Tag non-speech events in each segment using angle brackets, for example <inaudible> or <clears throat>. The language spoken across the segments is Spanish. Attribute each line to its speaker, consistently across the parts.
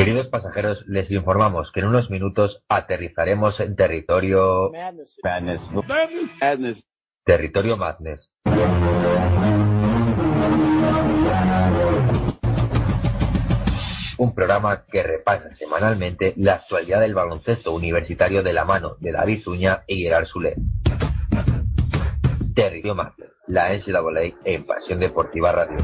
Speaker 1: Queridos pasajeros, les informamos que en unos minutos aterrizaremos en territorio...
Speaker 2: Madness.
Speaker 1: Territorio Madness. Un programa que repasa semanalmente la actualidad del baloncesto universitario de la mano de David Zuña y Gerard Sule. Territorio Madness, la NCAA en Pasión Deportiva Radio.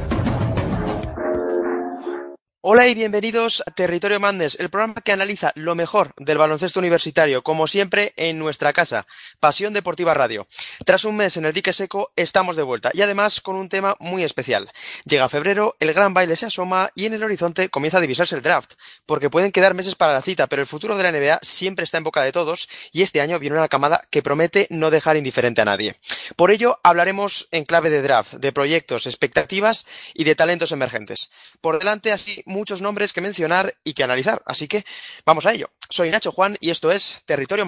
Speaker 3: Hola y bienvenidos a Territorio Madness, el programa que analiza lo mejor del baloncesto universitario, como siempre en nuestra casa, Pasión Deportiva Radio. Tras un mes en el dique seco, estamos de vuelta y además con un tema muy especial. Llega febrero, el gran baile se asoma y en el horizonte comienza a divisarse el draft, porque pueden quedar meses para la cita, pero el futuro de la NBA siempre está en boca de todos y este año viene una camada que promete no dejar indiferente a nadie. Por ello, hablaremos en clave de draft, de proyectos, expectativas y de talentos emergentes. Por delante, así, muchos nombres que mencionar y que analizar, así que vamos a ello. Soy Nacho Juan y esto es Territorio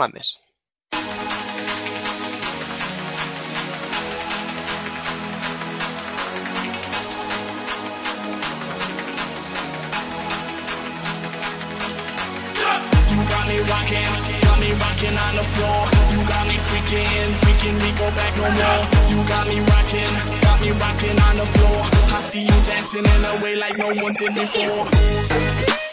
Speaker 4: rocking on the floor. Freaking, freaking, we go back no more. You got me rocking, got me rocking on the floor. I see you dancing in a way like no one did before.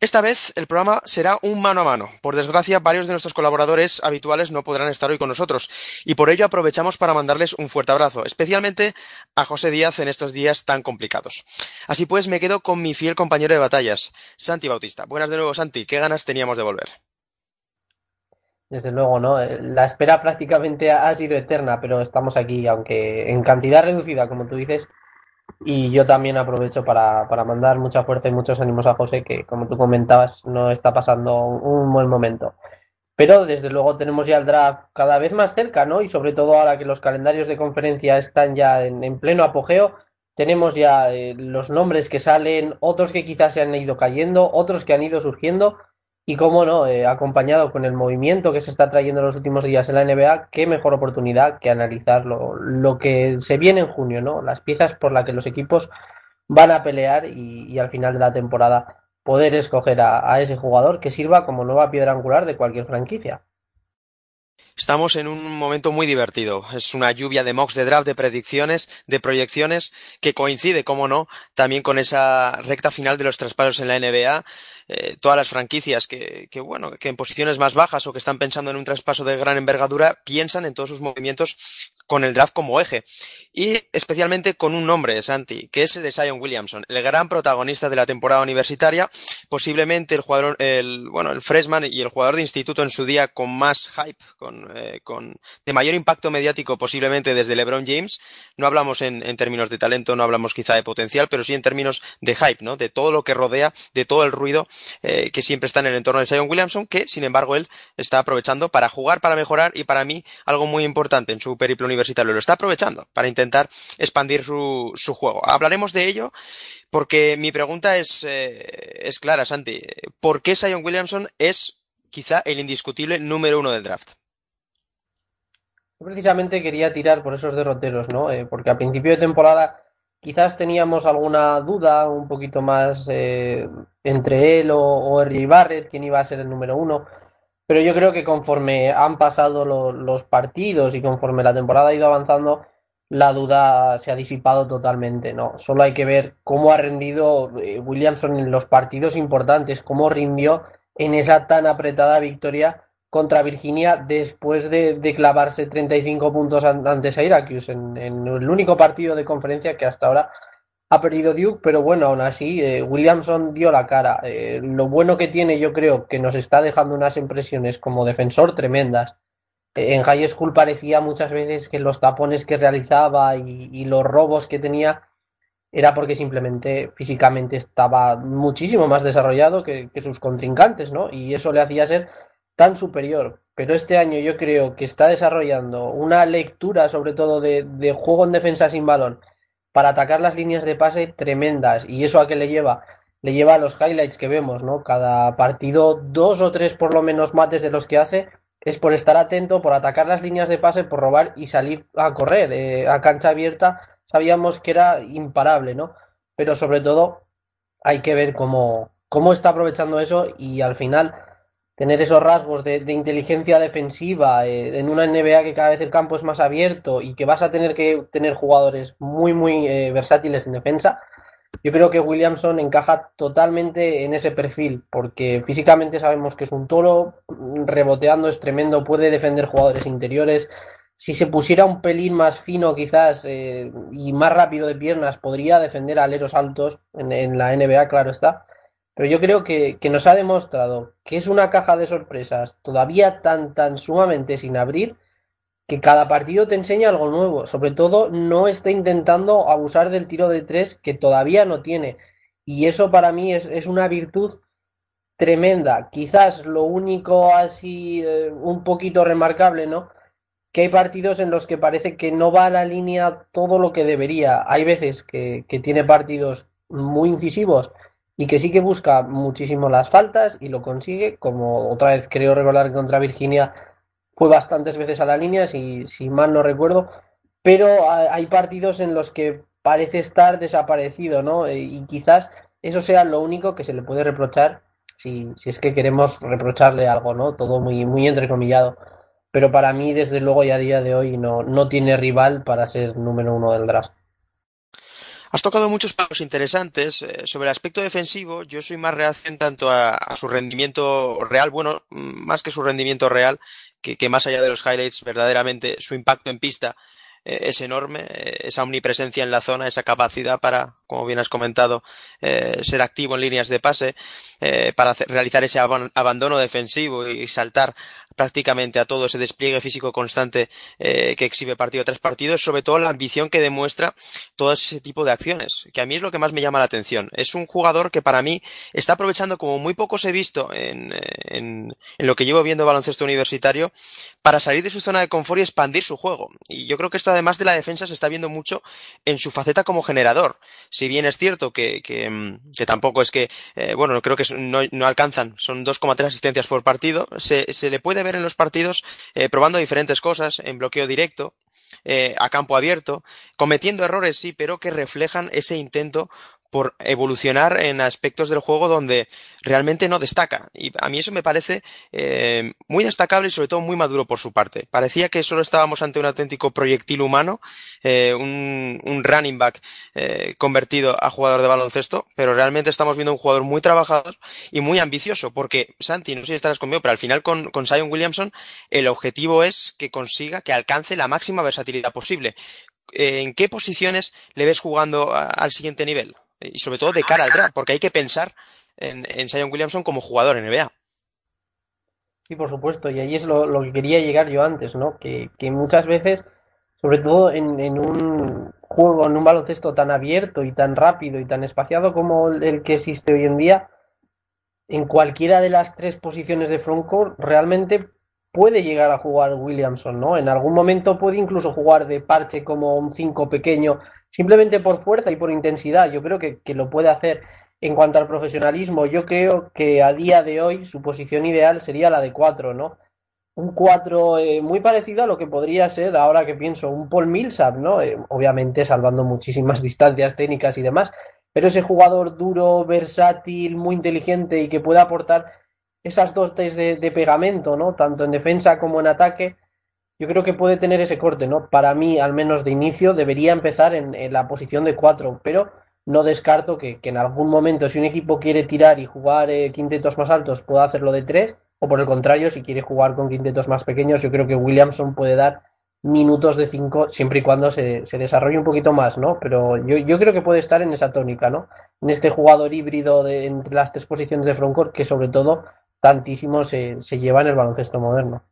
Speaker 3: Esta vez el programa será un mano a mano. Por desgracia, varios de nuestros colaboradores habituales no podrán estar hoy con nosotros y por ello aprovechamos para mandarles un fuerte abrazo, especialmente a José Díaz en estos días tan complicados. Así pues, me quedo con mi fiel compañero de batallas, Santi Bautista. Buenas de nuevo, Santi. ¿Qué ganas teníamos de volver?
Speaker 5: Desde luego, ¿no? Eh, La espera prácticamente ha ha sido eterna, pero estamos aquí, aunque en cantidad reducida, como tú dices. Y yo también aprovecho para, para mandar mucha fuerza y muchos ánimos a José, que como tú comentabas, no está pasando un buen momento. Pero desde luego tenemos ya el draft cada vez más cerca, ¿no? Y sobre todo ahora que los calendarios de conferencia están ya en, en pleno apogeo, tenemos ya eh, los nombres que salen, otros que quizás se han ido cayendo, otros que han ido surgiendo. Y cómo no, eh, acompañado con el movimiento que se está trayendo en los últimos días en la NBA, qué mejor oportunidad que analizar lo, lo que se viene en junio, ¿no? Las piezas por las que los equipos van a pelear y, al final de la temporada poder escoger a ese jugador que sirva como nueva piedra angular de cualquier franquicia.
Speaker 3: Estamos en un momento muy divertido. Es una lluvia de mocks de draft, de predicciones, de proyecciones, que coincide, como no, también con esa recta final de los traspasos en la NBA. Eh, todas las franquicias que, que, bueno, que en posiciones más bajas o que están pensando en un traspaso de gran envergadura piensan en todos sus movimientos con el draft como eje. Y especialmente con un nombre, Santi, que es el de Zion Williamson, el gran protagonista de la temporada universitaria, posiblemente el jugador, el, bueno, el freshman y el jugador de instituto en su día con más hype, con, eh, con de mayor impacto mediático posiblemente desde LeBron James. No hablamos en, términos de talento, no hablamos quizá de potencial, pero sí en términos de hype, ¿no? De todo lo que rodea, de todo el ruido eh, que siempre está en el entorno de Zion Williamson, que sin embargo él está aprovechando para jugar, para mejorar y para mí algo muy importante en su periplo universitario lo está aprovechando para intentar expandir su, su juego. Hablaremos de ello porque mi pregunta es, eh, es clara, Santi. ¿Por qué Zion Williamson es quizá el indiscutible número uno del draft?
Speaker 5: Yo precisamente quería tirar por esos derroteros, ¿no? Eh, porque a principio de temporada quizás teníamos alguna duda un poquito más eh, entre él o, o. Barrett, quién iba a ser el número uno. Pero yo creo que conforme han pasado lo, los partidos y conforme la temporada ha ido avanzando, la duda se ha disipado totalmente, ¿no? Solo hay que ver cómo ha rendido eh, Williamson en los partidos importantes, cómo rindió en esa tan apretada victoria contra Virginia después de, clavarse 35 puntos ante Syracuse en, en, el único partido de conferencia que hasta ahora ha perdido Duke, pero bueno, aún así eh, Williamson dio la cara. Eh, lo bueno que tiene, yo creo, que nos está dejando unas impresiones como defensor tremendas. Eh, en high school parecía muchas veces que los tapones que realizaba y, los robos que tenía era porque simplemente físicamente estaba muchísimo más desarrollado que, sus contrincantes, ¿no? Y eso le hacía ser tan superior. Pero este año yo creo que está desarrollando una lectura, sobre todo de, de juego en defensa sin balón, para atacar las líneas de pase tremendas. ¿Y eso a qué le lleva? Le lleva a los highlights que vemos, ¿no? Cada partido, dos o tres por lo menos mates de los que hace, es por estar atento, por atacar las líneas de pase, por robar y salir a correr. Eh, a cancha abierta sabíamos que era imparable, ¿no? Pero sobre todo hay que ver cómo, cómo está aprovechando eso y al final tener esos rasgos de, inteligencia defensiva eh, en una NBA que cada vez el campo es más abierto y que vas a tener que tener jugadores muy, muy eh, versátiles en defensa, yo creo que Williamson encaja totalmente en ese perfil, porque físicamente sabemos que es un toro, reboteando es tremendo, puede defender jugadores interiores. Si se pusiera un pelín más fino quizás eh, y más rápido de piernas, podría defender aleros altos en la NBA, claro está pero yo creo que, nos ha demostrado que es una caja de sorpresas todavía tan, tan sumamente sin abrir que cada partido te enseña algo nuevo. Sobre todo, no está intentando abusar del tiro de tres que todavía no tiene. Y eso para mí es, una virtud tremenda. Quizás lo único así eh, un poquito remarcable, ¿no? Que hay partidos en los que parece que no va a la línea todo lo que debería. Hay veces que, que tiene partidos muy incisivos y que sí que busca muchísimo las faltas y lo consigue, como otra vez creo recordar que contra Virginia fue bastantes veces a la línea, si, si mal no recuerdo, pero hay partidos en los que parece estar desaparecido, ¿no? E, y quizás eso sea lo único que se le puede reprochar si, si es que queremos reprocharle algo, ¿no? Todo muy, muy entrecomillado. Pero para mí, desde luego, y a día de hoy, no, no tiene rival para ser número uno del draft.
Speaker 3: Has tocado muchos puntos interesantes. Eh, sobre el aspecto defensivo, yo soy más reacción tanto a, su rendimiento real, bueno, más que su rendimiento real, que, más allá de los highlights, verdaderamente su impacto en pista eh, es enorme, eh, esa omnipresencia en la zona, esa capacidad para, como bien has comentado, ser activo en líneas de pase, para realizar ese abandono defensivo y saltar prácticamente a todo ese despliegue físico constante eh, que exhibe partido tras partido, es sobre todo la ambición que demuestra todo ese tipo de acciones, que a mí es lo que más me llama la atención. Es un jugador que para mí está aprovechando como muy pocos he visto en, en, en lo que llevo viendo baloncesto universitario para salir de su zona de confort y expandir su juego. Y yo creo que esto además de la defensa se está viendo mucho en su faceta como generador. Si bien es cierto que, que, mm, tampoco es que, eh, bueno, creo que no, no alcanzan, son 2,3 asistencias por partido, se, se le puede ver en los partidos eh, probando diferentes cosas, en bloqueo directo, eh, a campo abierto, cometiendo errores sí, pero que reflejan ese intento por evolucionar en aspectos del juego donde realmente no destaca. Y a mí eso me parece eh, muy destacable y sobre todo muy maduro por su parte. Parecía que solo estábamos ante un auténtico proyectil humano, eh, un, un, running back eh, convertido a jugador de baloncesto, pero realmente estamos viendo un jugador muy trabajador y muy ambicioso, porque Santi, no sé si estarás conmigo, pero al final con, con Zion Williamson el objetivo es que consiga, que alcance la máxima versatilidad posible. ¿En qué posiciones le ves jugando al siguiente nivel? Y sobre todo de cara al draft, porque hay que pensar en, en Zion Williamson como jugador en NBA.
Speaker 5: Sí, por supuesto, y ahí es lo, que quería llegar yo antes, ¿no? Que, muchas veces, sobre todo en, en, un juego, en un baloncesto tan abierto y tan rápido y tan espaciado como el que existe hoy en día, en cualquiera de las tres posiciones de frontcourt realmente puede llegar a jugar Williamson, ¿no? En algún momento puede incluso jugar de parche como un 5 pequeño simplemente por fuerza y por intensidad. Yo creo que, lo puede hacer. En cuanto al profesionalismo, yo creo que a día de hoy su posición ideal sería la de 4, ¿no? Un 4 eh, muy parecido a lo que podría ser, ahora que pienso, un Paul Millsap, ¿no? Eh, obviamente salvando muchísimas <laughs> distancias técnicas y demás, pero ese jugador duro, versátil, muy inteligente y que pueda aportar esas de, de pegamento, ¿no? Tanto en defensa como en ataque, yo creo que puede tener ese corte, ¿no? Para mí, al menos de inicio, debería empezar en, la posición de cuatro, pero no descarto que, en algún momento, si un equipo quiere tirar y jugar eh, quintetos más altos, pueda hacerlo de tres, o por el contrario, si quiere jugar con quintetos más pequeños, yo creo que Williamson puede dar minutos de 5 siempre y cuando se, se, desarrolle un poquito más, ¿no? Pero yo, yo, creo que puede estar en esa tónica, ¿no? En este jugador híbrido de, entre las tres posiciones de frontcourt que sobre todo tantísimo se, se lleva en el baloncesto moderno.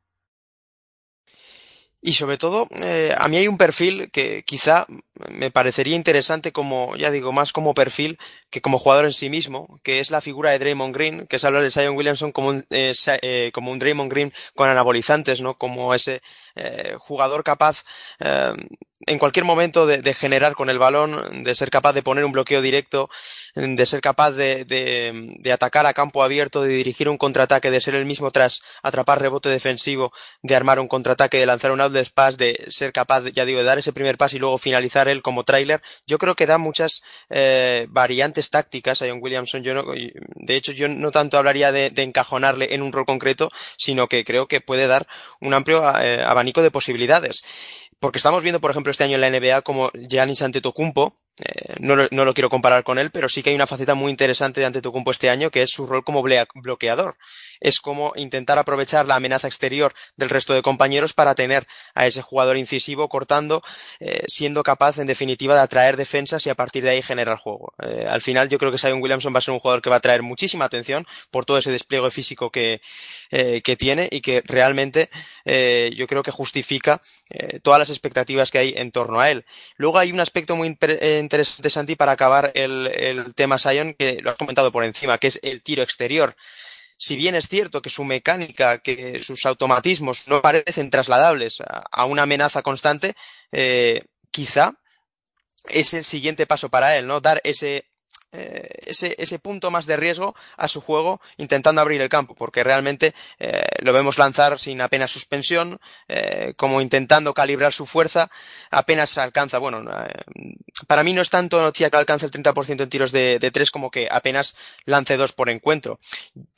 Speaker 3: Y sobre todo, eh, a mí hay un perfil que quizá me parecería interesante como, ya digo, más como perfil que como jugador en sí mismo, que es la figura de Draymond Green, que es hablar de Zion Williamson como un, eh, eh, como un Draymond Green con anabolizantes, ¿no? Como ese eh, jugador capaz eh, en cualquier momento de, generar con el balón, de ser capaz de poner un bloqueo directo, de ser capaz de, atacar a campo abierto, de dirigir un contraataque, de ser el mismo tras atrapar rebote defensivo, de armar un contraataque, de lanzar un outlet pass, de ser capaz, ya digo, de dar ese primer paso y luego finalizar él como trailer. Yo creo que da muchas eh, variantes tácticas a John Williamson. Yo no, de hecho, yo no tanto hablaría de, encajonarle en un rol concreto, sino que creo que puede dar un amplio abanico de posibilidades. Porque estamos viendo, por ejemplo, este año en la NBA como Giannis Antetokounmpo, eh, no, lo, no, lo, quiero comparar con él, pero sí que hay una faceta muy interesante de Antetokounmpo este año, que es su rol como bloqueador. Es como intentar aprovechar la amenaza exterior del resto de compañeros para tener a ese jugador incisivo cortando, eh, siendo capaz, en definitiva, de atraer defensas y a partir de ahí generar juego. Eh, al final, yo creo que Zion Williamson va a ser un jugador que va a traer muchísima atención por todo ese despliegue físico que, que tiene y que realmente yo creo que justifica todas las expectativas que hay en torno a él. Luego hay un aspecto muy interesante, Santi, para acabar el, el tema Sion, que lo has comentado por encima, que es el tiro exterior. Si bien es cierto que su mecánica, que sus automatismos no parecen trasladables a, a una amenaza constante, eh, quizá es el siguiente paso para él, ¿no? Dar ese eh, ese, ese, punto más de riesgo a su juego intentando abrir el campo, porque realmente eh, lo vemos lanzar sin apenas suspensión, eh, como intentando calibrar su fuerza, apenas alcanza, bueno, para mí no es tanto noticia que alcance el 30% en tiros de, de, tres como que apenas lance dos por encuentro.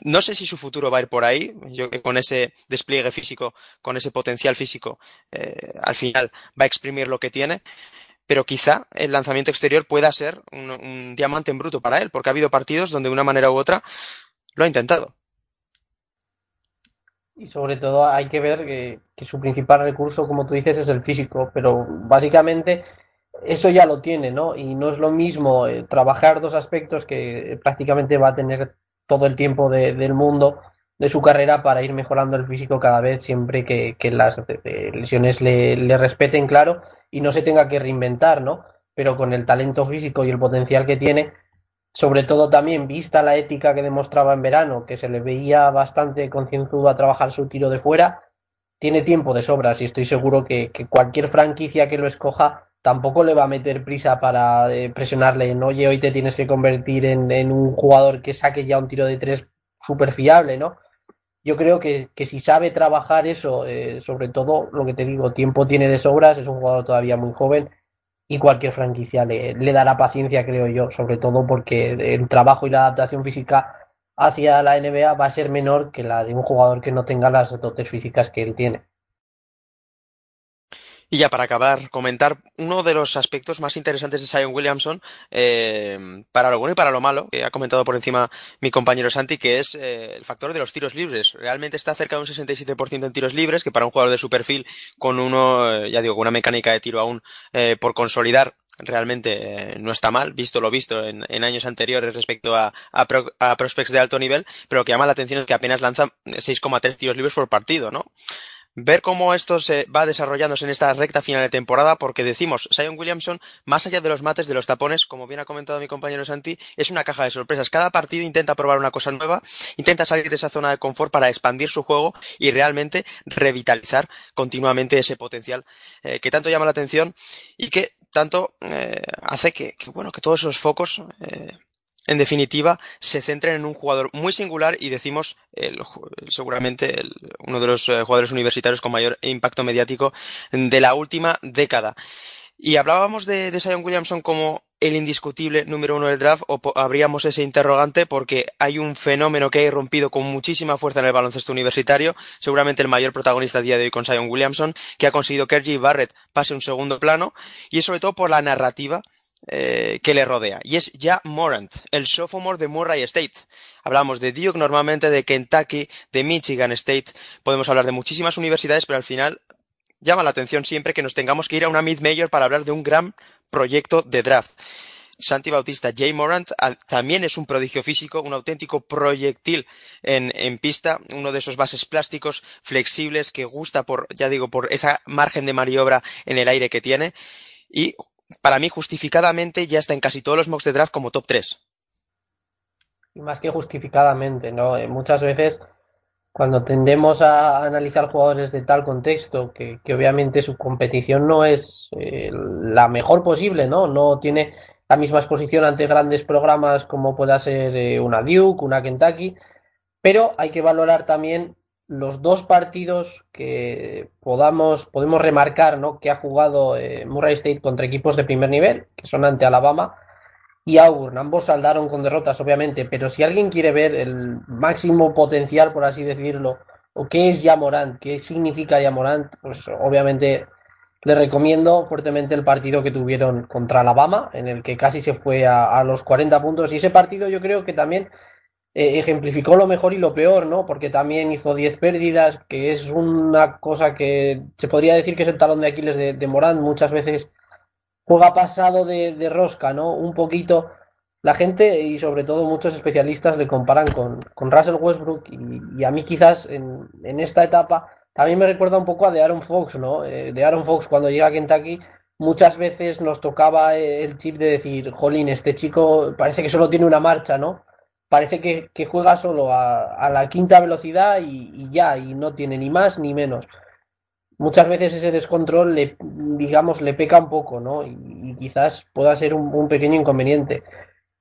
Speaker 3: No sé si su futuro va a ir por ahí, yo que con ese despliegue físico, con ese potencial físico, al final va a exprimir lo que tiene pero quizá el lanzamiento exterior pueda ser un, diamante en bruto para él, porque ha habido partidos donde de una manera u otra lo ha intentado.
Speaker 5: Y sobre todo hay que ver que, su principal recurso, como tú dices, es el físico, pero básicamente eso ya lo tiene, ¿no? Y no es lo mismo eh, trabajar dos aspectos que prácticamente va a tener todo el tiempo de, del mundo de su carrera para ir mejorando el físico cada vez, siempre que, las lesiones le, le respeten, claro, y no se tenga que reinventar, ¿no? Pero con el talento físico y el potencial que tiene, sobre todo también vista la ética que demostraba en verano, que se le veía bastante concienzudo a trabajar su tiro de fuera, tiene tiempo de sobras y estoy seguro que, que cualquier franquicia que lo escoja tampoco le va a meter prisa para eh, presionarle en, oye, hoy te tienes que convertir en, en un jugador que saque ya un tiro de tres súper fiable, ¿no? Yo creo que, que, si sabe trabajar eso, eh, sobre todo lo que te digo, tiempo tiene de sobras, es un jugador todavía muy joven y cualquier franquicia le, le, dará paciencia, creo yo, sobre todo porque el trabajo y la adaptación física hacia la NBA va a ser menor que la de un jugador que no tenga las dotes físicas que él tiene.
Speaker 3: Y ya para acabar, comentar uno de los aspectos más interesantes de Zion Williamson, eh, para lo bueno y para lo malo, que ha comentado por encima mi compañero Santi, que es eh, el factor de los tiros libres. Realmente está cerca de un 67% en tiros libres, que para un jugador de su perfil, con uno, eh, ya digo, con una mecánica de tiro aún eh, por consolidar, realmente no está mal, visto lo visto en, años anteriores respecto a, a, a, prospects de alto nivel, pero lo que llama la atención es que apenas lanza 6,3 tiros libres por partido, ¿no? Ver cómo esto se va desarrollándose en esta recta final de temporada, porque decimos, Zion Williamson, más allá de los mates, de los tapones, como bien ha comentado mi compañero Santi, es una caja de sorpresas. Cada partido intenta probar una cosa nueva, intenta salir de esa zona de confort para expandir su juego y realmente revitalizar continuamente ese potencial eh, que tanto llama la atención y que tanto eh, hace que, que, bueno, que todos esos focos eh, en definitiva, se centren en un jugador muy singular y decimos seguramente uno de los eh, jugadores universitarios con mayor impacto mediático de la última década. Y hablábamos de, de Zion Williamson como el indiscutible número uno del draft o habríamos ese interrogante porque hay un fenómeno que ha irrumpido con muchísima fuerza en el baloncesto universitario, seguramente el mayor protagonista a día de hoy con Zion Williamson, que ha conseguido que R.J. Barrett pase un segundo plano y es sobre todo por la narrativa eh, que le rodea, y es ya Morant, el sophomore de Murray State. Hablamos de Duke, normalmente de Kentucky, de Michigan State, podemos hablar de muchísimas universidades, pero al final llama la atención siempre que nos tengamos que ir a una mid-major para hablar de un gran proyecto de draft. Santi Bautista, Jay Morant también es un prodigio físico, un auténtico proyectil en, en, pista, uno de esos bases plásticos flexibles que gusta por, ya digo, por esa margen de maniobra en el aire que tiene. Y para mí, justificadamente, ya está en casi todos los mocks de draft como top 3.
Speaker 5: Y más que justificadamente, ¿no? Eh, muchas veces cuando tendemos a analizar jugadores de tal contexto, que, obviamente su competición no es eh, la mejor posible, ¿no? No tiene la misma exposición ante grandes programas como pueda ser eh, una Duke, una Kentucky, pero hay que valorar también los dos partidos que podamos, podemos remarcar ¿no? que ha jugado eh, Murray State contra equipos de primer nivel, que son ante Alabama y Auburn. Ambos saldaron con derrotas, obviamente, pero si alguien quiere ver el máximo potencial, por así decirlo, o qué es Yamorant, qué significa Yamorant, pues obviamente le recomiendo fuertemente el partido que tuvieron contra Alabama, en el que casi se fue a, a los 40 puntos. Y ese partido yo creo que también eh, ejemplificó lo mejor y lo peor, ¿no? Porque también hizo 10 pérdidas, que es una cosa que se podría decir que es el talón de Aquiles de, Morán. Muchas veces juega pasado de, rosca, ¿no? Un poquito. La gente y sobre todo muchos especialistas le comparan con, Russell Westbrook y, a mí quizás en, en, esta etapa también me recuerda un poco a de Aaron Fox, ¿no? Eh, de Aaron Fox cuando llega a Kentucky muchas veces nos tocaba el chip de decir, jolín, este chico parece que solo tiene una marcha, ¿no? Parece que, que juega solo a, a, la quinta velocidad y, ya, y no tiene ni más ni menos. Muchas veces ese descontrol, le, digamos, le peca un poco, ¿no? Y, quizás pueda ser un, un, pequeño inconveniente.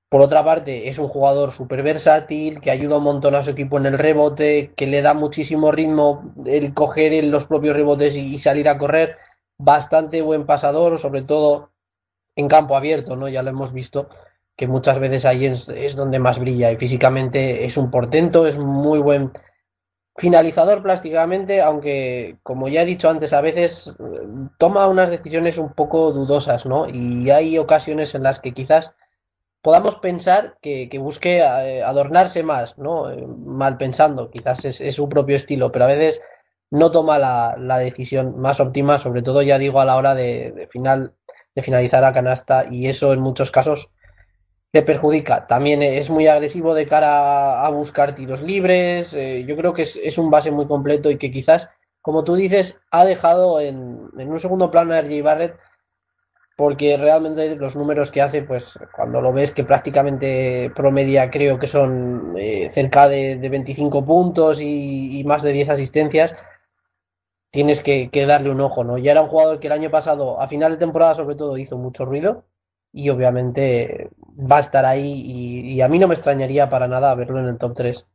Speaker 5: Por otra parte, es un jugador súper versátil, que ayuda un montón a su equipo en el rebote, que le da muchísimo ritmo el coger los propios rebotes y, y salir a correr. Bastante buen pasador, sobre todo en campo abierto, ¿no? Ya lo hemos visto que muchas veces ahí es, es, donde más brilla y físicamente es un portento, es muy buen finalizador plásticamente, aunque como ya he dicho antes, a veces toma unas decisiones un poco dudosas, ¿no? Y hay ocasiones en las que quizás podamos pensar que, que busque eh, adornarse más, ¿no? Eh, mal pensando, quizás es, es, su propio estilo, pero a veces no toma la, la, decisión más óptima, sobre todo ya digo a la hora de, de final de finalizar a canasta y eso en muchos casos le perjudica. También es muy agresivo de cara a buscar tiros libres. Eh, yo creo que es, es, un base muy completo y que quizás, como tú dices, ha dejado en, en un segundo plano a RJ Barrett porque realmente los números que hace, pues cuando lo ves que prácticamente promedia creo que son eh, cerca de, de, 25 puntos y, más de 10 asistencias, tienes que, que, darle un ojo, ¿no? Ya era un jugador que el año pasado, a final de temporada sobre todo, hizo mucho ruido y obviamente va a estar ahí y, a mí no me extrañaría para nada verlo en el top 3.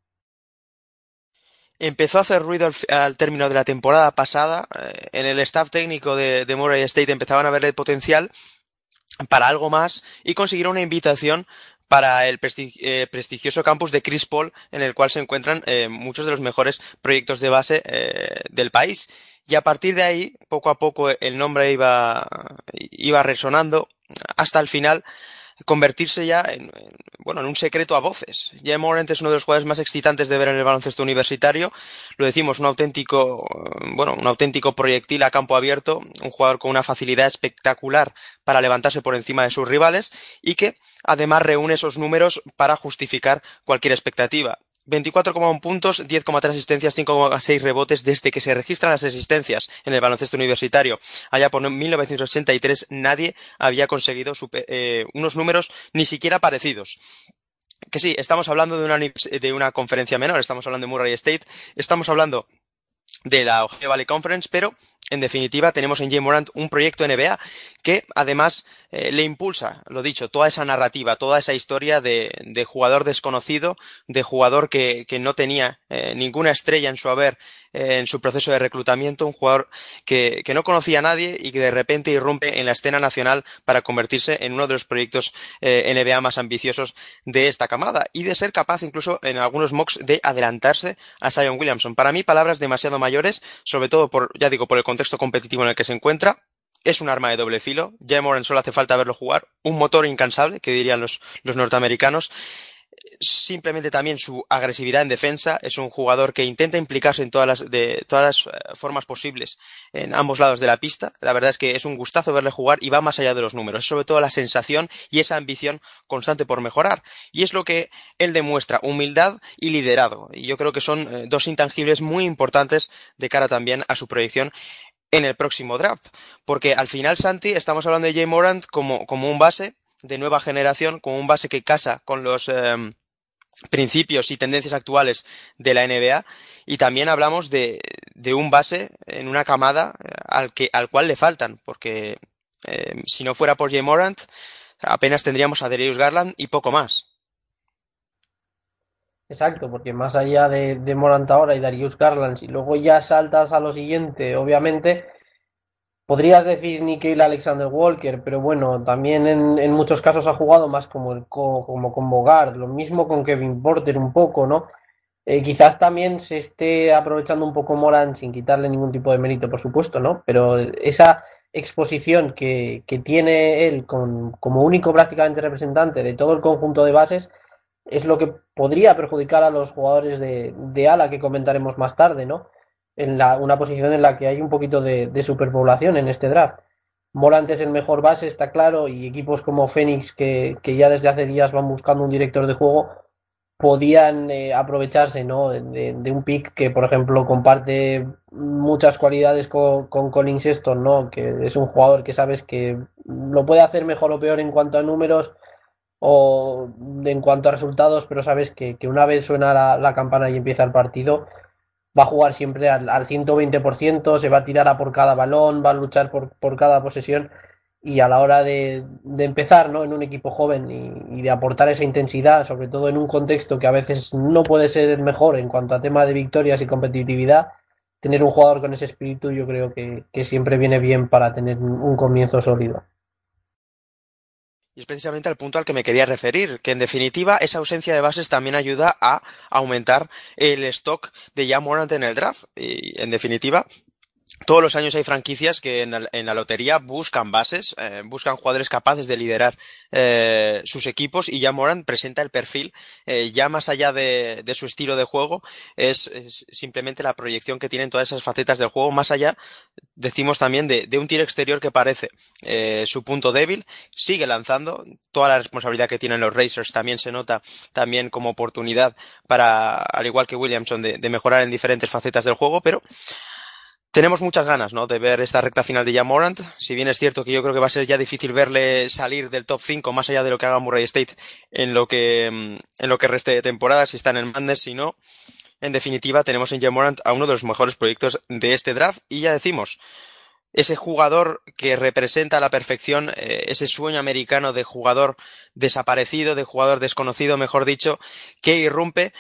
Speaker 3: Empezó a hacer ruido al, término de la temporada pasada. Eh, en el staff técnico de, de, Murray State empezaban a verle potencial para algo más y consiguieron una invitación para el eh, prestigioso campus de Chris Paul, en el cual se encuentran eh, muchos de los mejores proyectos de base del país. Y a partir de ahí, poco a poco, el nombre iba resonando hasta el final convertirse ya en, en, bueno, en un secreto a voces. Jay Morant es uno de los jugadores más excitantes de ver en el baloncesto universitario. Lo decimos, un auténtico, bueno, un auténtico proyectil a campo abierto, un jugador con una facilidad espectacular para levantarse por encima de sus rivales y que además reúne esos números para justificar cualquier expectativa. 24,1 puntos, 10,3 asistencias, 5,6 rebotes desde que se registran las asistencias en el baloncesto universitario. Allá por 1983 nadie había conseguido eh, unos números ni siquiera parecidos. Que sí, estamos hablando de una, de una conferencia menor, estamos hablando de Murray State, estamos hablando de la Ohio Valley Conference, pero en definitiva tenemos en Jay Morant un proyecto NBA que además eh, le impulsa, lo dicho, toda esa narrativa, toda esa historia de, de jugador desconocido, de jugador que, que no tenía eh, ninguna estrella en su haber en su proceso de reclutamiento, un jugador que, que, no conocía a nadie y que de repente irrumpe en la escena nacional para convertirse en uno de los proyectos eh, NBA más ambiciosos de esta camada y de ser capaz incluso en algunos mocks de adelantarse a Zion Williamson. Para mí palabras demasiado mayores, sobre todo por, ya digo, por el contexto competitivo en el que se encuentra es un arma de doble filo. Ya Moran solo hace falta verlo jugar. Un motor incansable, que dirían los, los norteamericanos simplemente también su agresividad en defensa. Es un jugador que intenta implicarse en todas las, de todas las eh, formas posibles en ambos lados de la pista. La verdad es que es un gustazo verle jugar y va más allá de los números. Es sobre todo la sensación y esa ambición constante por mejorar. Y es lo que él demuestra, humildad y liderado. Y yo creo que son eh, dos intangibles muy importantes de cara también a su proyección en el próximo draft. Porque al final, Santi, estamos hablando de Jay Morant como, como un base de nueva generación, como un base que casa con los eh, principios y tendencias actuales de la NBA y también hablamos de, de un base en una camada eh, al, que, al cual le faltan, porque eh, si no fuera por Jay Morant apenas tendríamos a Darius Garland y poco más.
Speaker 5: Exacto, porque más allá de, de Morant ahora y Darius Garland, si luego ya saltas a lo siguiente, obviamente, Podrías decir Nickel Alexander Walker, pero bueno, también en, en, muchos casos ha jugado más como, el, como con Bogart, lo mismo con Kevin Porter un poco, ¿no? Eh, quizás también se esté aprovechando un poco Moran sin quitarle ningún tipo de mérito, por supuesto, ¿no? Pero esa exposición que, que tiene él con, como único prácticamente representante de todo el conjunto de bases es lo que podría perjudicar a los jugadores de, de ala que comentaremos más tarde, ¿no? En la, una posición en la que hay un poquito de, superpoblación en este draft. Morant es el mejor base, está claro, y equipos como Phoenix, que, que ya desde hace días van buscando un director de juego, podían eh, aprovecharse ¿no? de, un pick que, por ejemplo, comparte muchas cualidades con, con Colin Sexton, ¿no? que es un jugador que sabes que lo puede hacer mejor o peor en cuanto a números o en cuanto a resultados, pero sabes que, que una vez suena la campana y empieza el partido, va a jugar siempre al, al 120%, se va a tirar a por cada balón, va a luchar por, por cada posesión y a la hora de, de empezar ¿no? en un equipo joven y, de aportar esa intensidad, sobre todo en un contexto que a veces no puede ser el mejor en cuanto a tema de victorias y competitividad, tener un jugador con ese espíritu yo creo que, que siempre viene bien para tener un comienzo sólido.
Speaker 3: Y es precisamente el punto al que me quería referir, que en definitiva esa ausencia de bases también ayuda a aumentar el stock de Jan Morant en el draft. Y en definitiva, todos los años hay franquicias que en la, en la lotería buscan bases, eh, buscan jugadores capaces de liderar eh, sus equipos y ya Moran presenta el perfil, eh, ya más allá de, su estilo de juego, es, simplemente la proyección que tienen todas esas facetas del juego, más allá, decimos también, de, un tiro exterior que parece eh, su punto débil, sigue lanzando, toda la responsabilidad que tienen los Racers también se nota también como oportunidad para, al igual que Williamson, de mejorar en diferentes facetas del juego, pero tenemos muchas ganas, ¿no? De ver esta recta final de Jan Morant. Si bien es cierto que yo creo que va a ser ya difícil verle salir del top 5 más allá de lo que haga Murray State en lo que, en lo que reste de temporada, si está en el Madness, si no. En definitiva, tenemos en Jan Morant a uno de los mejores proyectos de este draft y ya decimos, ese jugador que representa a la perfección eh, ese sueño americano de jugador desaparecido, de jugador desconocido, mejor dicho, que irrumpe,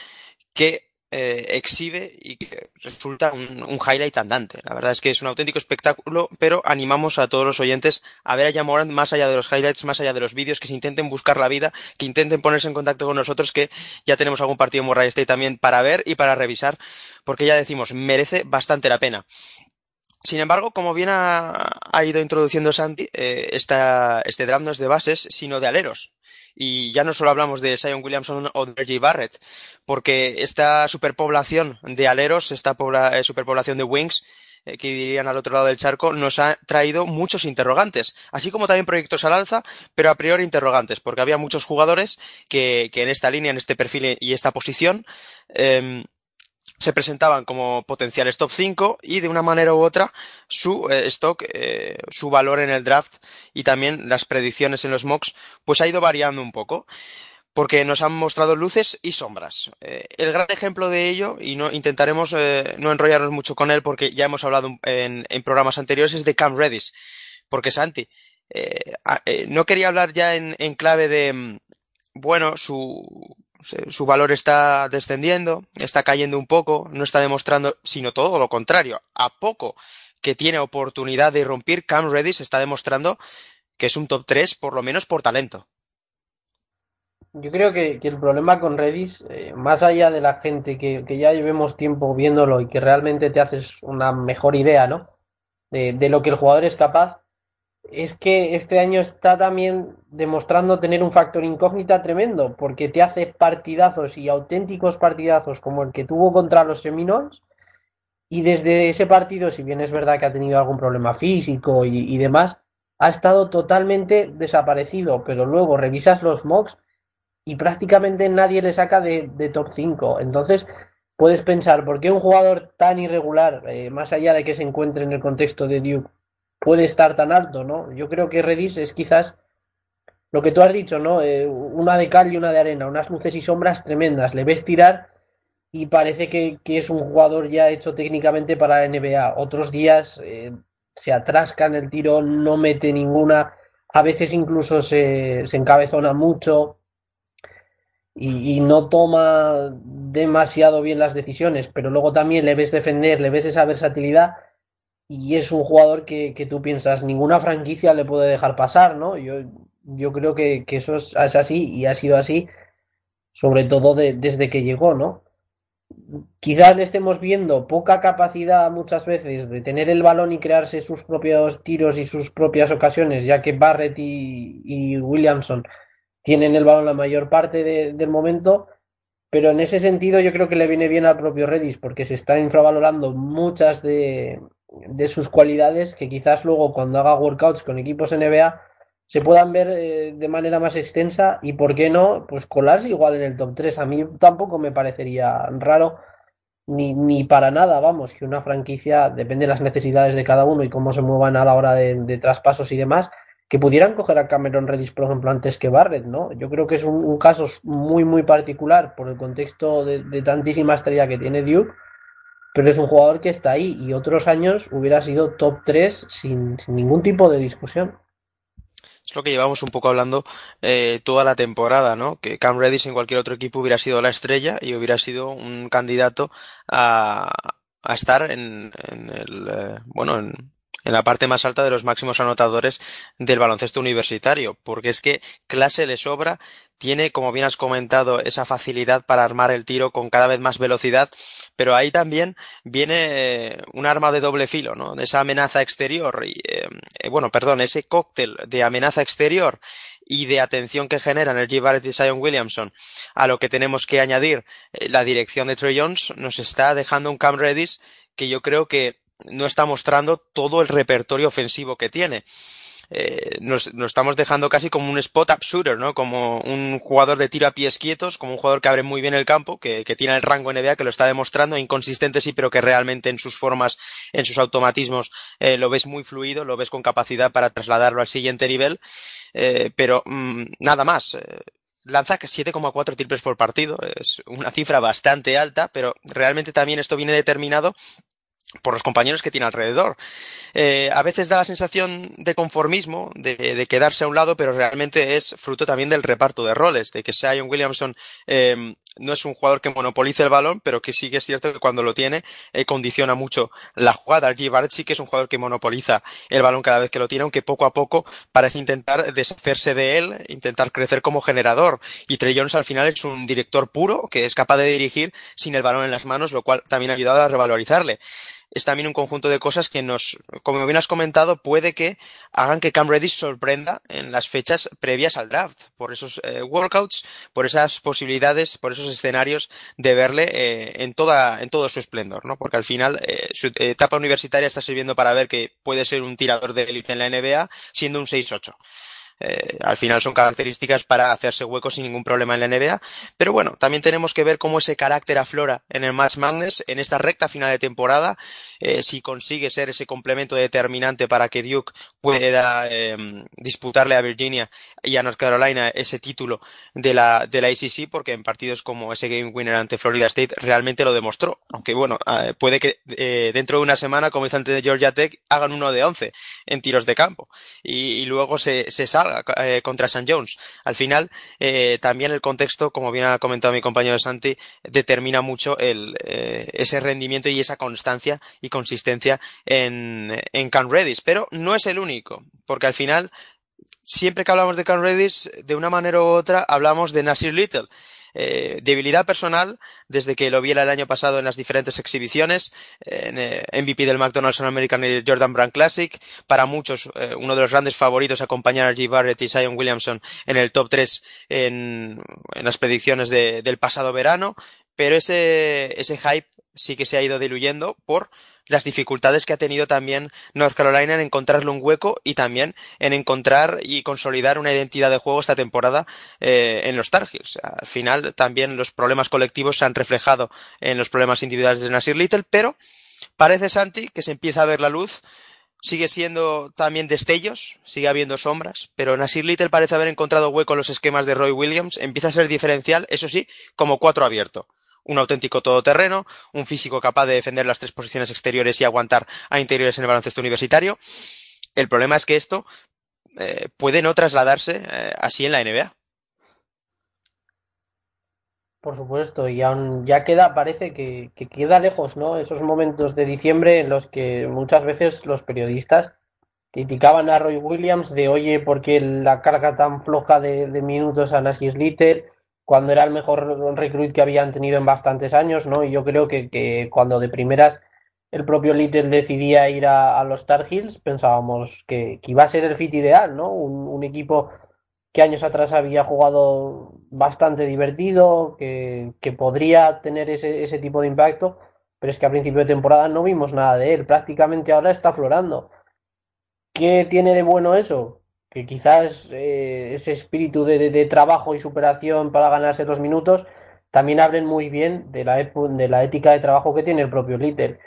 Speaker 3: que eh, exhibe y que resulta un, un, highlight andante. La verdad es que es un auténtico espectáculo, pero animamos a todos los oyentes a ver a Jamorant más allá de los highlights, más allá de los vídeos, que se intenten buscar la vida, que intenten ponerse en contacto con nosotros, que ya tenemos algún partido en Murray State también para ver y para revisar, porque ya decimos, merece bastante la pena. Sin embargo, como bien ha, ha ido introduciendo Santi, eh, esta, este draft no es de bases, sino de aleros. Y ya no solo hablamos de Sion Williamson o de Reggie Barrett, porque esta superpoblación de aleros, esta eh, superpoblación de wings, eh, que dirían al otro lado del charco, nos ha traído muchos interrogantes, así como también proyectos al alza, pero a priori interrogantes, porque había muchos jugadores que, que en esta línea, en este perfil y esta posición, eh, se presentaban como potenciales top 5 y de una manera u otra su eh, stock, eh, su valor en el draft y también las predicciones en los mocks, pues ha ido variando un poco porque nos han mostrado luces y sombras. Eh, el gran ejemplo de ello, y no intentaremos no enrollarnos mucho con él porque ya hemos hablado en, programas anteriores, es de Cam Redis. Porque Santi, eh, no quería hablar ya en, en clave de, mm, bueno, su, su valor está descendiendo, está cayendo un poco, no está demostrando, sino todo lo contrario. A poco que tiene oportunidad de irrumpir, Cam Redis está demostrando que es un top 3, por lo menos por talento.
Speaker 5: Yo creo que, el problema con Redis, eh, más allá de la gente que, ya llevemos tiempo viéndolo y que realmente te haces una mejor idea, ¿no? De, lo que el jugador es capaz, es que este año está también demostrando tener un factor incógnita tremendo, porque te hace partidazos y auténticos partidazos como el que tuvo contra los Seminoles, y desde ese partido, si bien es verdad que ha tenido algún problema físico y, demás, ha estado totalmente desaparecido, pero luego revisas los mocks y prácticamente nadie le saca de, de top 5. Entonces, puedes pensar, ¿por qué un jugador tan irregular, eh, más allá de que se encuentre en el contexto de Duke, puede estar tan alto, ¿no? Yo creo que Redis es quizás lo que tú has dicho, ¿no? Eh, una de cal y una de arena, unas luces y sombras tremendas. Le ves tirar y parece que, es un jugador ya hecho técnicamente para la NBA. Otros días eh, se atrasca en el tiro, no mete ninguna, a veces incluso se, encabezona mucho y, no toma demasiado bien las decisiones, pero luego también le ves defender, le ves esa versatilidad y es un jugador que, que tú piensas, ninguna franquicia le puede dejar pasar, ¿no? Yo, yo creo que, que eso es, es, así y ha sido así, sobre todo de, desde que llegó, ¿no? Quizás le estemos viendo poca capacidad muchas veces de tener el balón y crearse sus propios tiros y sus propias ocasiones, ya que Barrett y, y Williamson tienen el balón la mayor parte de, del momento, pero en ese sentido yo creo que le viene bien al propio Redis porque se está infravalorando muchas de, de sus cualidades que quizás luego cuando haga workouts con equipos NBA se puedan ver eh, de manera más extensa y por qué no, pues colarse igual en el top 3. A mí tampoco me parecería raro ni, ni para nada, vamos, que una franquicia, depende de las necesidades de cada uno y cómo se muevan a la hora de, de traspasos y demás, que pudieran coger a Cameron Redis, por ejemplo, antes que Barrett, ¿no? Yo creo que es un, un caso muy, muy particular por el contexto de, de, tantísima estrella que tiene Duke, pero es un jugador que está ahí y otros años hubiera sido top 3 sin, sin ningún tipo de discusión.
Speaker 3: Es lo que llevamos un poco hablando eh, toda la temporada, ¿no? Que Cam Redis en cualquier otro equipo hubiera sido la estrella y hubiera sido un candidato a, a estar en, en el, eh, bueno, en, en la parte más alta de los máximos anotadores del baloncesto universitario, porque es que clase le sobra, tiene, como bien has comentado, esa facilidad para armar el tiro con cada vez más velocidad, pero ahí también viene un arma de doble filo, ¿no? Esa amenaza exterior, y, eh, bueno, perdón, ese cóctel de amenaza exterior y de atención que generan el G. Barrett y Zion Williamson, a lo que tenemos que añadir eh, la dirección de Trey Jones, nos está dejando un Cam Redis que yo creo que no está mostrando todo el repertorio ofensivo que tiene. Eh, nos, nos, estamos dejando casi como un spot up shooter, ¿no? Como un jugador de tiro a pies quietos, como un jugador que abre muy bien el campo, que, que tiene el rango NBA, que lo está demostrando, inconsistente sí, pero que realmente en sus formas, en sus automatismos, eh, lo ves muy fluido, lo ves con capacidad para trasladarlo al siguiente nivel, eh, pero mmm, nada más eh, lanza 7,4 triples por partido, es una cifra bastante alta, pero realmente también esto viene determinado por los compañeros que tiene alrededor. Eh, a veces da la sensación de conformismo, de, de, quedarse a un lado, pero realmente es fruto también del reparto de roles, de que Zion Williamson eh, no es un jugador que monopolice el balón, pero que sí que es cierto que cuando lo tiene eh, condiciona mucho la jugada. G. Barrett sí que es un jugador que monopoliza el balón cada vez que lo tiene, aunque poco a poco parece intentar deshacerse de él, intentar crecer como generador. Y Trey Jones al final es un director puro que es capaz de dirigir sin el balón en las manos, lo cual también ha ayudado a revalorizarle es también un conjunto de cosas que nos, como bien has comentado, puede que hagan que Cam Reddish sorprenda en las fechas previas al draft, por esos eh, workouts, por esas posibilidades, por esos escenarios de verle eh, en toda, en todo su esplendor, ¿no? Porque al final eh, su etapa universitaria está sirviendo para ver que puede ser un tirador de élite en la NBA siendo un 6-8 eh, al final son características para hacerse huecos sin ningún problema en la NBA. Pero bueno, también tenemos que ver cómo ese carácter aflora en el Match Madness en esta recta final de temporada. Eh, si consigue ser ese complemento determinante para que Duke pueda eh, disputarle a Virginia y a North Carolina ese título de la, de la ACC, porque en partidos como ese game winner ante Florida State realmente lo demostró. Aunque bueno, eh, puede que eh, dentro de una semana, como hizo antes de Georgia Tech, hagan uno de 11 en tiros de campo y, luego se, se eh, contra St. Jones. Al final, eh, también el contexto, como bien ha comentado mi compañero Santi, determina mucho el, eh, ese rendimiento y esa constancia y consistencia en, en Cam Redis. Pero no es el único, porque al final siempre que hablamos de Cam Redis, de una manera u otra, hablamos de Nasir Little. Eh, debilidad personal, desde que lo viera el año pasado en las diferentes exhibiciones, en eh, MVP del McDonald's American y Jordan Brand Classic, para muchos eh, uno de los grandes favoritos acompañar a G. Barrett y Zion Williamson en el top 3 en, en las predicciones de, del pasado verano, pero ese, ese hype sí que se ha ido diluyendo por las dificultades que ha tenido también North Carolina en encontrarle un hueco y también en encontrar y consolidar una identidad de juego esta temporada eh, en los Tar Heels. Al final también los problemas colectivos se han reflejado en los problemas individuales de Nasir Little, pero parece Santi que se empieza a ver la luz. Sigue siendo también destellos, sigue habiendo sombras, pero Nasir Little parece haber encontrado hueco en los esquemas de Roy Williams, empieza a ser diferencial, eso sí, como cuatro abierto un auténtico todoterreno, un físico capaz de defender las tres posiciones exteriores y aguantar a interiores en el baloncesto universitario. El problema es que esto eh, puede no trasladarse eh, así en la NBA.
Speaker 5: Por supuesto, y aún ya queda, parece que, que, queda lejos, ¿no? Esos momentos de diciembre en los que muchas veces los periodistas criticaban a Roy Williams de, oye, ¿por qué la carga tan floja de, minutos a Nasir Little? Cuando era el mejor recruit que habían tenido en bastantes años, ¿no? Y yo creo que, que cuando de primeras el propio Little decidía ir a, los Tar Heels, pensábamos que, que, iba a ser el fit ideal, ¿no? Un, un, equipo que años atrás había jugado bastante divertido, que, que podría tener ese, ese, tipo de impacto, pero es que a principio de temporada no vimos nada de él, prácticamente ahora está aflorando. ¿Qué tiene de bueno eso? Que quizás eh, ese espíritu de, de, trabajo y superación para ganarse los minutos también hablen muy bien de la, de la ética de trabajo que tiene el propio Little.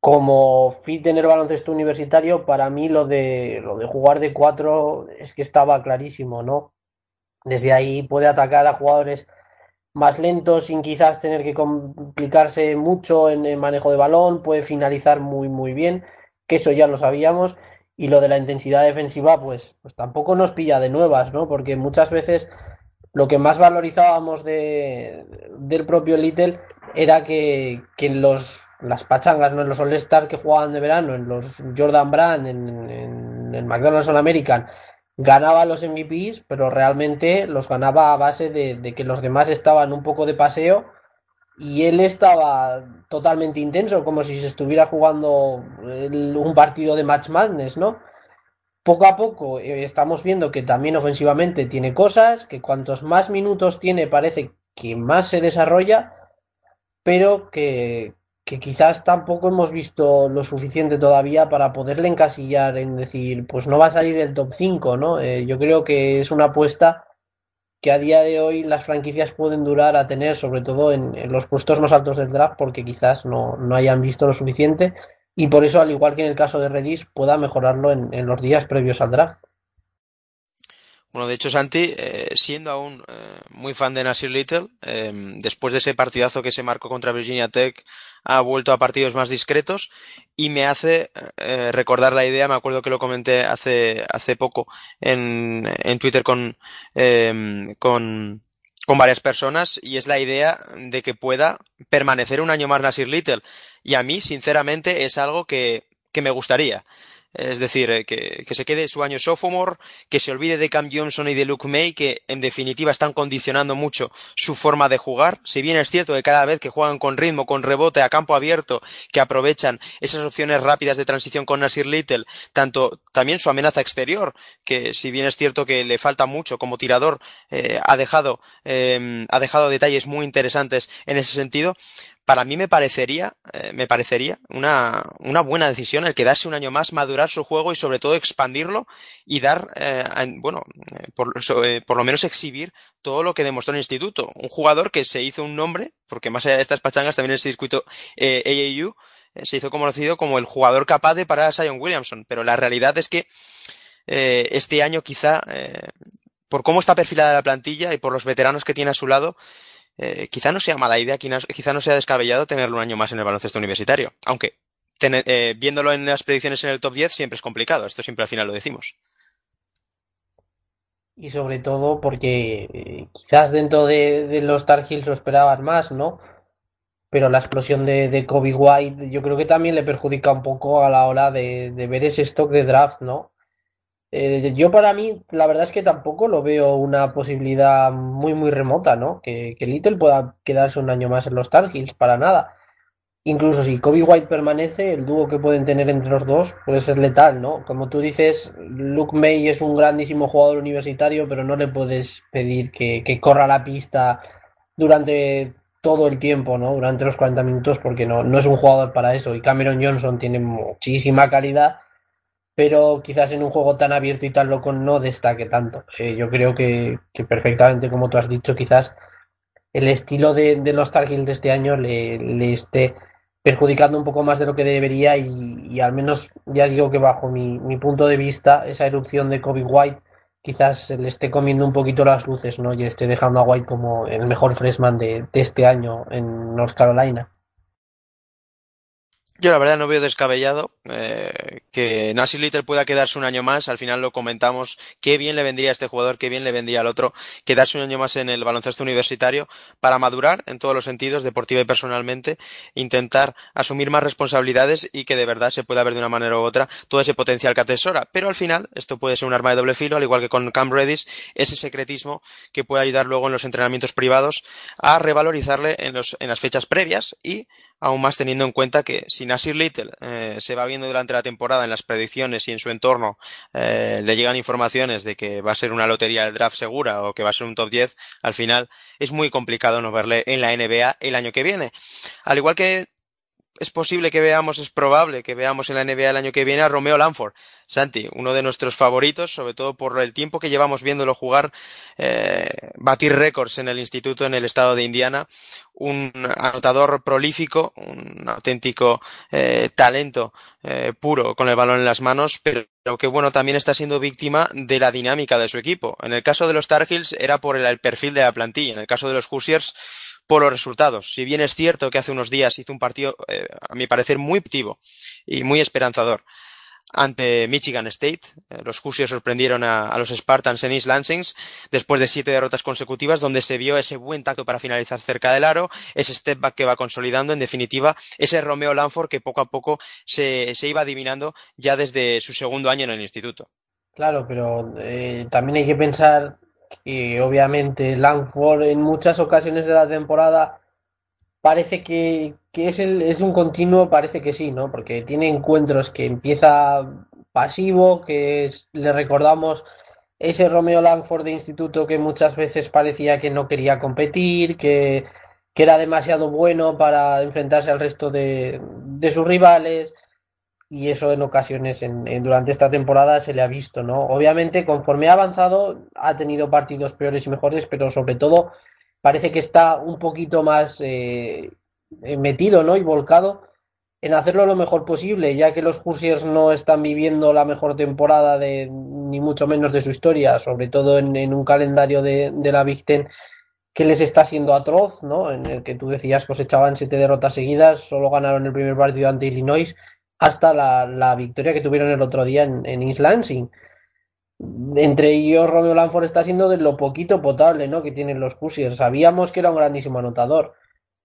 Speaker 5: Como fit en el baloncesto universitario, para mí lo de, lo de jugar de cuatro es que estaba clarísimo, ¿no? Desde ahí puede atacar a jugadores más lentos sin quizás tener que complicarse mucho en el manejo de balón, puede finalizar muy muy bien, que eso ya lo sabíamos y lo de la intensidad defensiva, pues, pues tampoco nos pilla de nuevas, ¿no? Porque muchas veces lo que más valorizábamos de, del propio Little era que, que en los, las pachangas, ¿no? En los All-Star que jugaban de verano, en los Jordan Brand, en, el McDonald's All American, ganaba los MVPs, pero realmente los ganaba a base de que los demás estaban un poco de paseo y él estaba totalmente intenso, como si se estuviera jugando un partido de Match Madness, ¿no? Poco a poco eh, estamos viendo que también ofensivamente tiene cosas, que cuantos más minutos tiene parece que más se desarrolla, pero que, que quizás tampoco hemos visto lo suficiente todavía para poderle encasillar en decir, pues no va a salir del top 5, ¿no? Eh, yo creo que es una apuesta que a día de hoy las franquicias pueden durar a tener, sobre todo en, los puestos más altos del draft, porque quizás no, no, hayan visto lo suficiente y por eso, al igual que en el caso de Redis, pueda mejorarlo en, en los días previos al draft.
Speaker 3: Bueno, de hecho, Santi, eh, siendo aún eh, muy fan de Nasir Little, eh, después de ese partidazo que se marcó contra Virginia Tech, ha vuelto a partidos más discretos y me hace eh, recordar la idea, me acuerdo que lo comenté hace, hace poco en, en Twitter con, eh, con, con varias personas y es la idea de que pueda permanecer un año más Nasir Little. Y a mí, sinceramente, es algo que, que me gustaría. Es decir, eh, que, que, se quede su año sophomore, que se olvide de Cam Johnson y de Luke May, que en definitiva están condicionando mucho su forma de jugar. Si bien es cierto que cada vez que juegan con ritmo, con rebote, a campo abierto, que aprovechan esas opciones rápidas de transición con Nasir Little, tanto también su amenaza exterior, que si bien es cierto que le falta mucho como tirador, eh, ha dejado, eh, ha dejado detalles muy interesantes en ese sentido para mí me parecería, eh, me parecería una, una, buena decisión el quedarse un año más, madurar su juego y sobre todo expandirlo y dar, eh, bueno, eh, por, lo menos exhibir todo lo que demostró el instituto. Un jugador que se hizo un nombre, porque más allá de estas pachangas también el circuito AAU se hizo conocido como el jugador capaz de parar a Zion Williamson, pero la realidad es que este año quizá, por cómo está perfilada la plantilla y por los veteranos que tiene a su lado, eh, quizá no sea mala idea, quizá no sea descabellado tenerlo un año más en el baloncesto universitario. Aunque, eh, viéndolo en las predicciones en el top 10 siempre es complicado. Esto siempre al final lo decimos.
Speaker 5: Y sobre todo porque eh, quizás dentro de, los Tar Heels lo esperaban más, ¿no? Pero la explosión de, Kobe White yo creo que también le perjudica un poco a la hora de ver ese stock de draft, ¿no? Eh, yo para mí, la verdad es que tampoco lo veo una posibilidad muy, muy remota, ¿no? Que, que Little pueda quedarse un año más en los Tar Heels, para nada. Incluso si Kobe White permanece, el dúo que pueden tener entre los dos puede ser letal, ¿no? Como tú dices, Luke May es un grandísimo jugador universitario, pero no le puedes pedir que, que corra la pista durante todo el tiempo, ¿no? Durante los 40 minutos, porque no, no es un jugador para eso. Y Cameron Johnson tiene muchísima calidad pero quizás en un juego tan abierto y tan loco no destaque tanto. Eh, yo creo que, perfectamente, como tú has dicho, quizás el estilo de, de los Tar Heels de este año le, esté perjudicando un poco más de lo que debería y, al menos ya digo que bajo mi, mi, punto de vista esa erupción de Kobe White quizás le esté comiendo un poquito las luces ¿no? y esté dejando a White como el mejor freshman de este año en North Carolina.
Speaker 3: Yo la verdad no veo descabellado eh, que Nasir Little pueda quedarse un año más. Al final lo comentamos. Qué bien le vendría a este jugador, qué bien le vendría al otro quedarse un año más en el baloncesto universitario para madurar en todos los sentidos, deportiva y personalmente, intentar asumir más responsabilidades y que de verdad se pueda ver de una manera u otra todo ese potencial que atesora. Pero al final esto puede ser un arma de doble filo, al igual que con Cam Redis, ese secretismo que puede ayudar luego en los entrenamientos privados a revalorizarle en, los, en las fechas previas y aún más teniendo en cuenta que si Nasir Little eh, se va durante la temporada en las predicciones y en su entorno eh, le llegan informaciones de que va a ser una lotería del draft segura o que va a ser un top 10, al final es muy complicado no verle en la NBA el año que viene. Al igual que es posible que veamos, es probable que veamos en la NBA el año que viene a Romeo Lanford. Santi, uno de nuestros favoritos, sobre todo por el tiempo que llevamos viéndolo jugar, eh, batir récords en el instituto en el estado de Indiana, un anotador prolífico, un auténtico eh, talento eh, puro con el balón en las manos, pero que bueno, también está siendo víctima de la dinámica de su equipo. En el caso de los Tar Heels era por el, perfil de la plantilla, en el caso de los Hoosiers por los resultados. Si bien es cierto que hace unos días hizo un partido, eh, a mi parecer, muy activo y muy esperanzador ante Michigan State. Eh, los Hoosiers sorprendieron a, a, los Spartans en East Lansing después de siete derrotas consecutivas, donde se vio ese buen tacto para finalizar cerca del aro, ese step back que va consolidando, en definitiva, ese Romeo Lanford que poco a poco se, se iba adivinando ya desde su segundo año en el instituto.
Speaker 5: Claro, pero eh, también hay que pensar y obviamente Langford en muchas ocasiones de la temporada parece que, que es, el, es un continuo, parece que sí, ¿no? Porque tiene encuentros que empieza pasivo, que es, le recordamos ese Romeo Langford de instituto que muchas veces parecía que no quería competir, que, que era demasiado bueno para enfrentarse al resto de, de sus rivales y eso en ocasiones en, en, durante esta temporada se le ha visto, ¿no? Obviamente, conforme ha avanzado, ha tenido partidos peores y mejores, pero sobre todo parece que está un poquito más eh, metido, ¿no? Y volcado en hacerlo lo mejor posible, ya que los Hoosiers no están viviendo la mejor temporada de ni mucho menos de su historia, sobre todo en, en un calendario de, de la Big Ten que les está siendo atroz, ¿no? En el que tú decías cosechaban siete derrotas seguidas, solo ganaron el primer partido ante Illinois hasta la, la, victoria que tuvieron el otro día en, en East Lansing. Entre ellos, Romeo Lanford está siendo de lo poquito potable ¿no? que tienen los Hoosiers. Sabíamos que era un grandísimo anotador.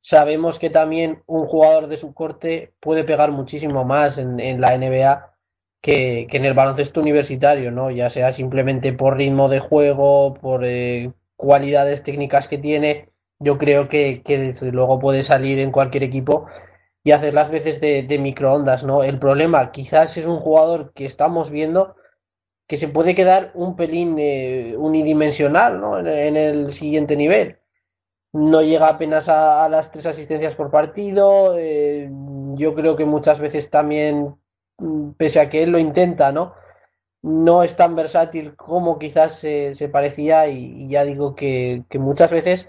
Speaker 5: Sabemos que también un jugador de su corte puede pegar muchísimo más en, en la NBA que, que, en el baloncesto universitario, ¿no? Ya sea simplemente por ritmo de juego, por eh, cualidades técnicas que tiene. Yo creo que, que desde luego puede salir en cualquier equipo y hacer las veces de, microondas, ¿no? El problema quizás es un jugador que estamos viendo que se puede quedar un pelín eh, unidimensional, ¿no? En, el siguiente nivel. No llega apenas a, a las tres asistencias por partido. Eh, yo creo que muchas veces también, mm, pese a que él lo intenta, ¿no? No es tan versátil como quizás se, se parecía y, y, ya digo que, que muchas veces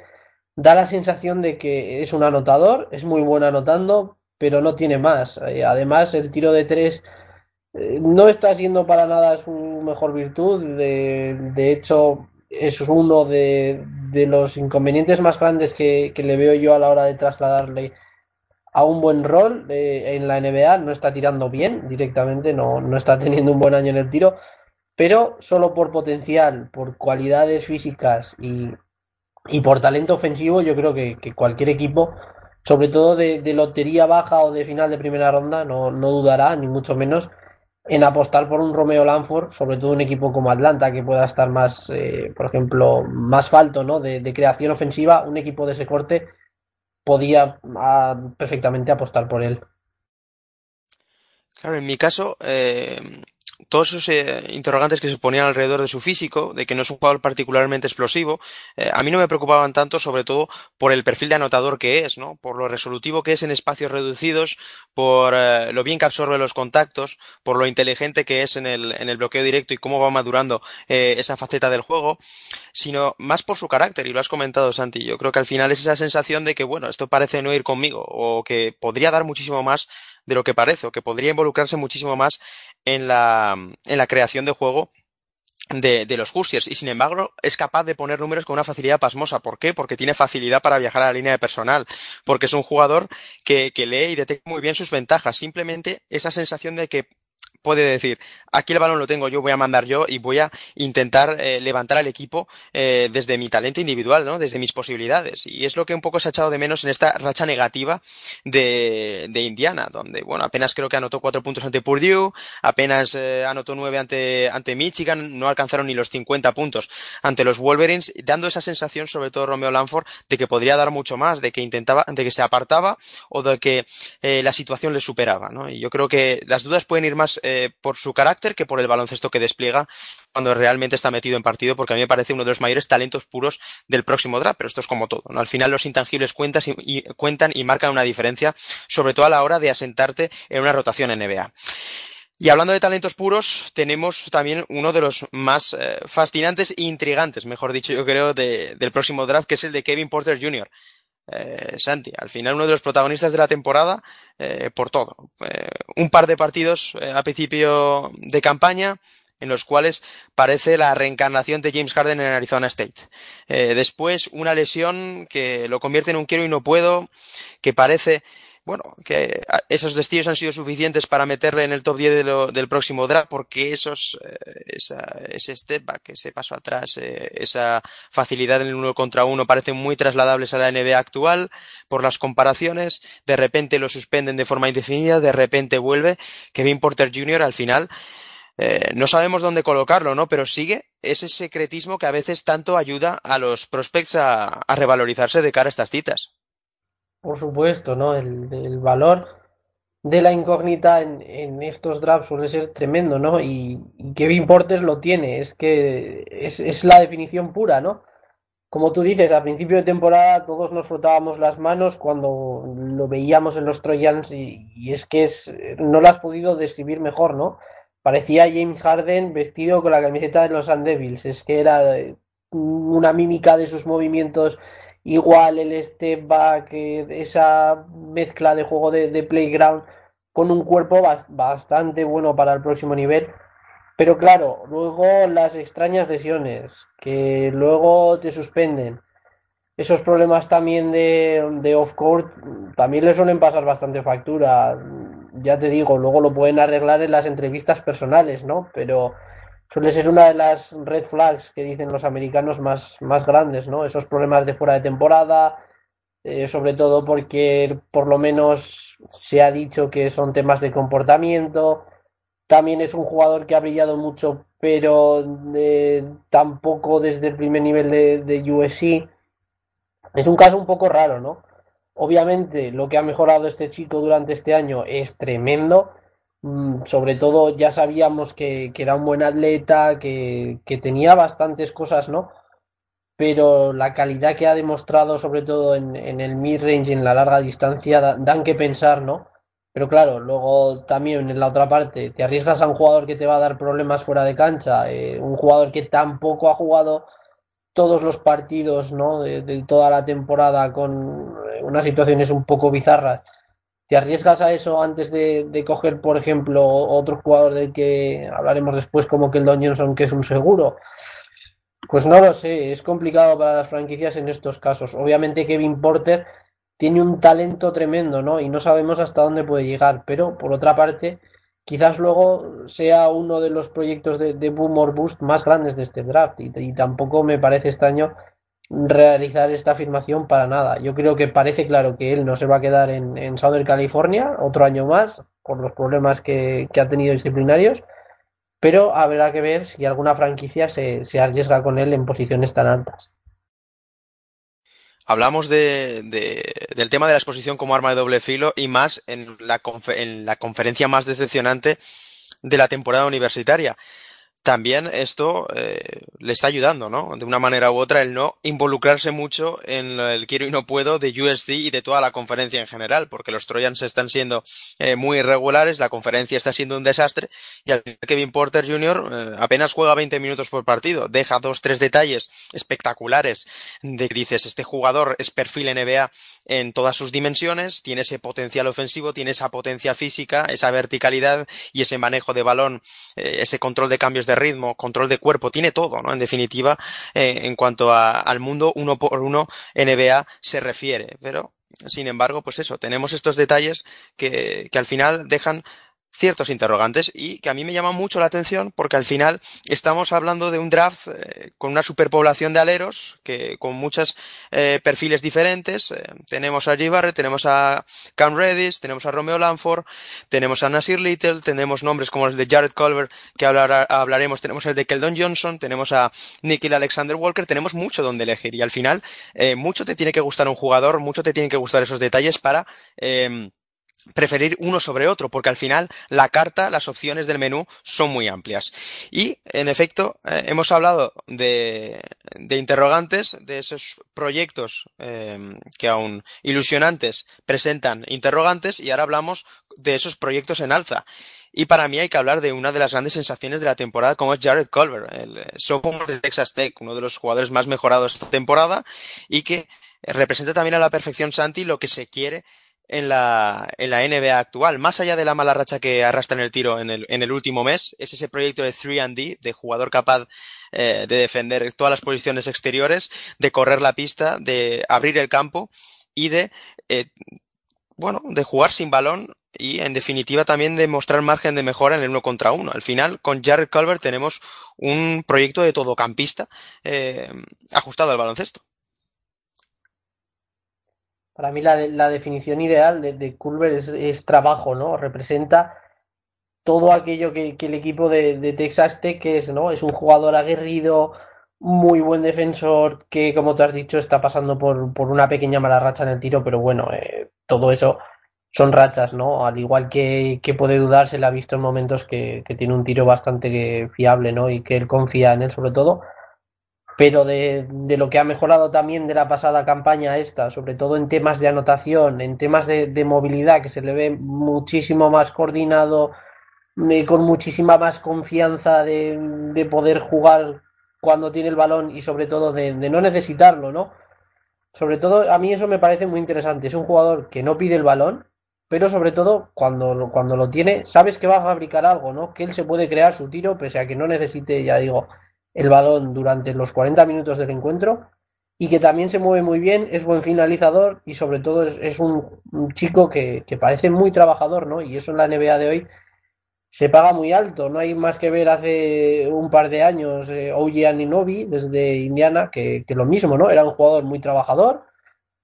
Speaker 5: da la sensación de que es un anotador, es muy bueno anotando, pero no tiene más. Eh, además, el tiro de tres eh, no está siendo para nada su mejor virtud. De, hecho, es uno de, de, los inconvenientes más grandes que, que, le veo yo a la hora de trasladarle a un buen rol eh, en la NBA. No está tirando bien directamente, no, no está teniendo un buen año en el tiro, pero solo por potencial, por cualidades físicas y, y por talento ofensivo, yo creo que cualquier equipo sobre todo de, lotería baja o de final de primera ronda, no, no dudará, ni mucho menos, en apostar por un Romeo Lanford, sobre todo un equipo como Atlanta, que pueda estar más, eh, por ejemplo, más falto ¿no? de, creación ofensiva, un equipo de ese corte podía ah, perfectamente apostar por él.
Speaker 3: Claro, en mi caso, eh, todos esos eh, interrogantes que se ponían alrededor de su físico, de que no es un jugador particularmente explosivo, eh, a mí no me preocupaban tanto, sobre todo por el perfil de anotador que es, ¿no? Por lo resolutivo que es en espacios reducidos, por eh, lo bien que absorbe los contactos, por lo inteligente que es en el, en el bloqueo directo y cómo va madurando esa faceta del juego, sino más por su carácter, y lo has comentado, Santi. Yo creo que al final es esa sensación de que, bueno, esto parece no ir conmigo, o que podría dar muchísimo más de lo que parece, o que podría involucrarse muchísimo más en la, en la creación de juego de, de, los Hoosiers y sin embargo es capaz de poner números con una facilidad pasmosa. ¿Por qué? Porque tiene facilidad para viajar a la línea de personal, porque es un jugador que, que lee y detecta muy bien sus ventajas. Simplemente esa sensación de que puede decir, aquí el balón lo tengo yo, voy a mandar yo y voy a intentar eh, levantar al equipo eh, desde mi talento individual, ¿no? Desde mis posibilidades. Y es lo que un poco se ha echado de menos en esta racha negativa de, de Indiana, donde, bueno, apenas creo que anotó cuatro puntos ante Purdue, apenas eh, anotó nueve ante, ante Michigan, no alcanzaron ni los 50 puntos ante los Wolverines, dando esa sensación, sobre todo Romeo Lanford, de que podría dar mucho más, de que intentaba, de que se apartaba o de que la situación le superaba, ¿no? Y yo creo que las dudas pueden ir más eh, por su carácter que por el baloncesto que despliega cuando realmente está metido en partido, porque a mí me parece uno de los mayores talentos puros del próximo draft, pero esto es como todo. Al final los intangibles cuentan y, cuentan y marcan una diferencia, sobre todo a la hora de asentarte en una rotación NBA. Y hablando de talentos puros, tenemos también uno de los más eh, fascinantes e intrigantes, mejor dicho, yo creo, del próximo draft, que es el de Kevin Porter Jr. Eh, Santi, al final uno de los protagonistas de la temporada eh, por todo. Eh, un par de partidos a principio de campaña en los cuales parece la reencarnación de James Harden en Arizona State. después una lesión que lo convierte en un quiero y no puedo, que parece bueno, que esos destellos han sido suficientes para meterle en el top 10 del próximo draft, porque esos, eh, ese step back, ese paso atrás, eh, esa facilidad en el uno contra uno parecen muy trasladables a la NBA actual por las comparaciones. De repente lo suspenden de forma indefinida, de repente vuelve. Kevin Porter Jr. al final. Eh, no sabemos dónde colocarlo, ¿no? Pero sigue ese secretismo que a veces tanto ayuda a los prospects a revalorizarse de cara a estas citas.
Speaker 5: Por supuesto, ¿no? El, valor de la incógnita en, estos drafts suele ser tremendo, ¿no? Y, Kevin Porter lo tiene, es que es, la definición pura, ¿no? Como tú dices, a principio de temporada todos nos frotábamos las manos cuando lo veíamos en los Trojans y, es que es, no lo has podido describir mejor, ¿no? Parecía James Harden vestido con la camiseta de los Devils, es que era una mímica de sus movimientos igual el step back, esa mezcla de juego de, playground con un cuerpo bastante bueno para el próximo nivel. Pero claro, luego las extrañas lesiones, que luego te suspenden. Esos problemas también de, de off-court también le suelen pasar bastante factura. Ya te digo, luego lo pueden arreglar en las entrevistas personales, ¿no? Pero suele ser una de las red flags que dicen los americanos más, más grandes, ¿no? Esos problemas de fuera de temporada, eh, sobre todo porque por lo menos se ha dicho que son temas de comportamiento. También es un jugador que ha brillado mucho, pero eh, tampoco desde el primer nivel de, de USC. Es un caso un poco raro, ¿no? Obviamente lo que ha mejorado este chico durante este año es tremendo, sobre todo ya sabíamos que, era un buen atleta, que, tenía bastantes cosas, ¿no? Pero la calidad que ha demostrado, sobre todo en, el mid-range y en la larga distancia, dan que pensar, ¿no? Pero claro, luego también en la otra parte, te arriesgas a un jugador que te va a dar problemas fuera de cancha, eh, un jugador que tampoco ha jugado todos los partidos, ¿no? de toda la temporada con eh, unas situaciones un poco bizarras ¿Te arriesgas a eso antes de, coger, por ejemplo, otro jugador del que hablaremos después, como que el Don Johnson, que es un seguro? Pues no lo sé, es complicado para las franquicias en estos casos. Obviamente Kevin Porter tiene un talento tremendo, ¿no? Y no sabemos hasta dónde puede llegar, pero por otra parte, quizás luego sea uno de los proyectos de, Boom or Boost más grandes de este draft. y tampoco me parece extraño realizar esta afirmación para nada. Yo creo que parece claro que él no se va a quedar en, en Southern California otro año más por los problemas que, ha tenido disciplinarios, pero habrá que ver si alguna franquicia se, se arriesga con él en posiciones tan altas.
Speaker 3: Hablamos de, del tema de la exposición como arma de doble filo y más en la, en la conferencia más decepcionante de la temporada universitaria también esto eh, le está ayudando, ¿no? De una manera u otra, el no involucrarse mucho en el quiero y no puedo de USD y de toda la conferencia en general, porque los Trojans están siendo eh, muy irregulares, la conferencia está siendo un desastre y al Kevin Porter Jr. Eh, apenas juega 20 minutos por partido, deja dos, tres detalles espectaculares de que dices, este jugador es perfil NBA en todas sus dimensiones, tiene ese potencial ofensivo, tiene esa potencia física, esa verticalidad y ese manejo de balón, ese control de cambios de ritmo, control de cuerpo, tiene todo, ¿no? En definitiva, eh, en cuanto al mundo uno por uno NBA se refiere. Pero, sin embargo, pues eso, tenemos estos detalles que, que al final dejan ciertos interrogantes y que a mí me llama mucho la atención porque al final estamos hablando de un draft eh, con una superpoblación de aleros que con muchos eh, perfiles diferentes. Eh, tenemos a Barrett, tenemos a Cam Redis, tenemos a Romeo Lanford, tenemos a Nasir Little, tenemos nombres como el de Jared Culver que hablaremos, tenemos el de Keldon Johnson, tenemos a Nikhil Alexander Walker, tenemos mucho donde elegir y al final mucho te tiene que gustar un jugador, mucho te tienen que gustar esos detalles para preferir uno sobre otro, porque al final la carta, las opciones del menú son muy amplias. Y, en efecto, eh, hemos hablado de, de, interrogantes, de esos proyectos eh, que aún ilusionantes presentan interrogantes, y ahora hablamos de esos proyectos en alza. Y para mí hay que hablar de una de las grandes sensaciones de la temporada, como es Jared Culver, el sophomore de Texas Tech, uno de los jugadores más mejorados esta temporada, y que representa también a la perfección Santi lo que se quiere en la, en la NBA actual. Más allá de la mala racha que arrastra en el tiro en el, en el último mes, es ese proyecto de 3D, de jugador capaz eh, de defender todas las posiciones exteriores, de correr la pista, de abrir el campo y de, eh, bueno, de jugar sin balón y en definitiva también de mostrar margen de mejora en el uno contra uno. Al final, con Jared Culver tenemos un proyecto de todocampista eh, ajustado al baloncesto.
Speaker 5: Para mí la, la definición ideal de, de Culver es, trabajo, ¿no? Representa todo aquello que, el equipo de, Texas Tech es, ¿no? Es un jugador aguerrido, muy buen defensor, que como tú has dicho está pasando por, por una pequeña mala racha en el tiro, pero bueno, eh, todo eso son rachas, ¿no? Al igual que, que puede dudar, se le ha visto en momentos que, que tiene un tiro bastante fiable, ¿no? Y que él confía en él sobre todo pero de, de, lo que ha mejorado también de la pasada campaña esta, sobre todo en temas de anotación, en temas de, de movilidad, que se le ve muchísimo más coordinado, con muchísima más confianza de, de, poder jugar cuando tiene el balón y sobre todo de, de, no necesitarlo, ¿no? Sobre todo a mí eso me parece muy interesante. Es un jugador que no pide el balón, pero sobre todo cuando, cuando lo tiene, sabes que va a fabricar algo, ¿no? Que él se puede crear su tiro pese a que no necesite, ya digo, el balón durante los 40 minutos del encuentro y que también se mueve muy bien, es buen finalizador y sobre todo es, un, chico que, parece muy trabajador, ¿no? Y eso en la NBA de hoy se paga muy alto, no hay más que ver hace un par de años eh, Oji Aninobi desde Indiana, que, que, lo mismo, ¿no? Era un jugador muy trabajador,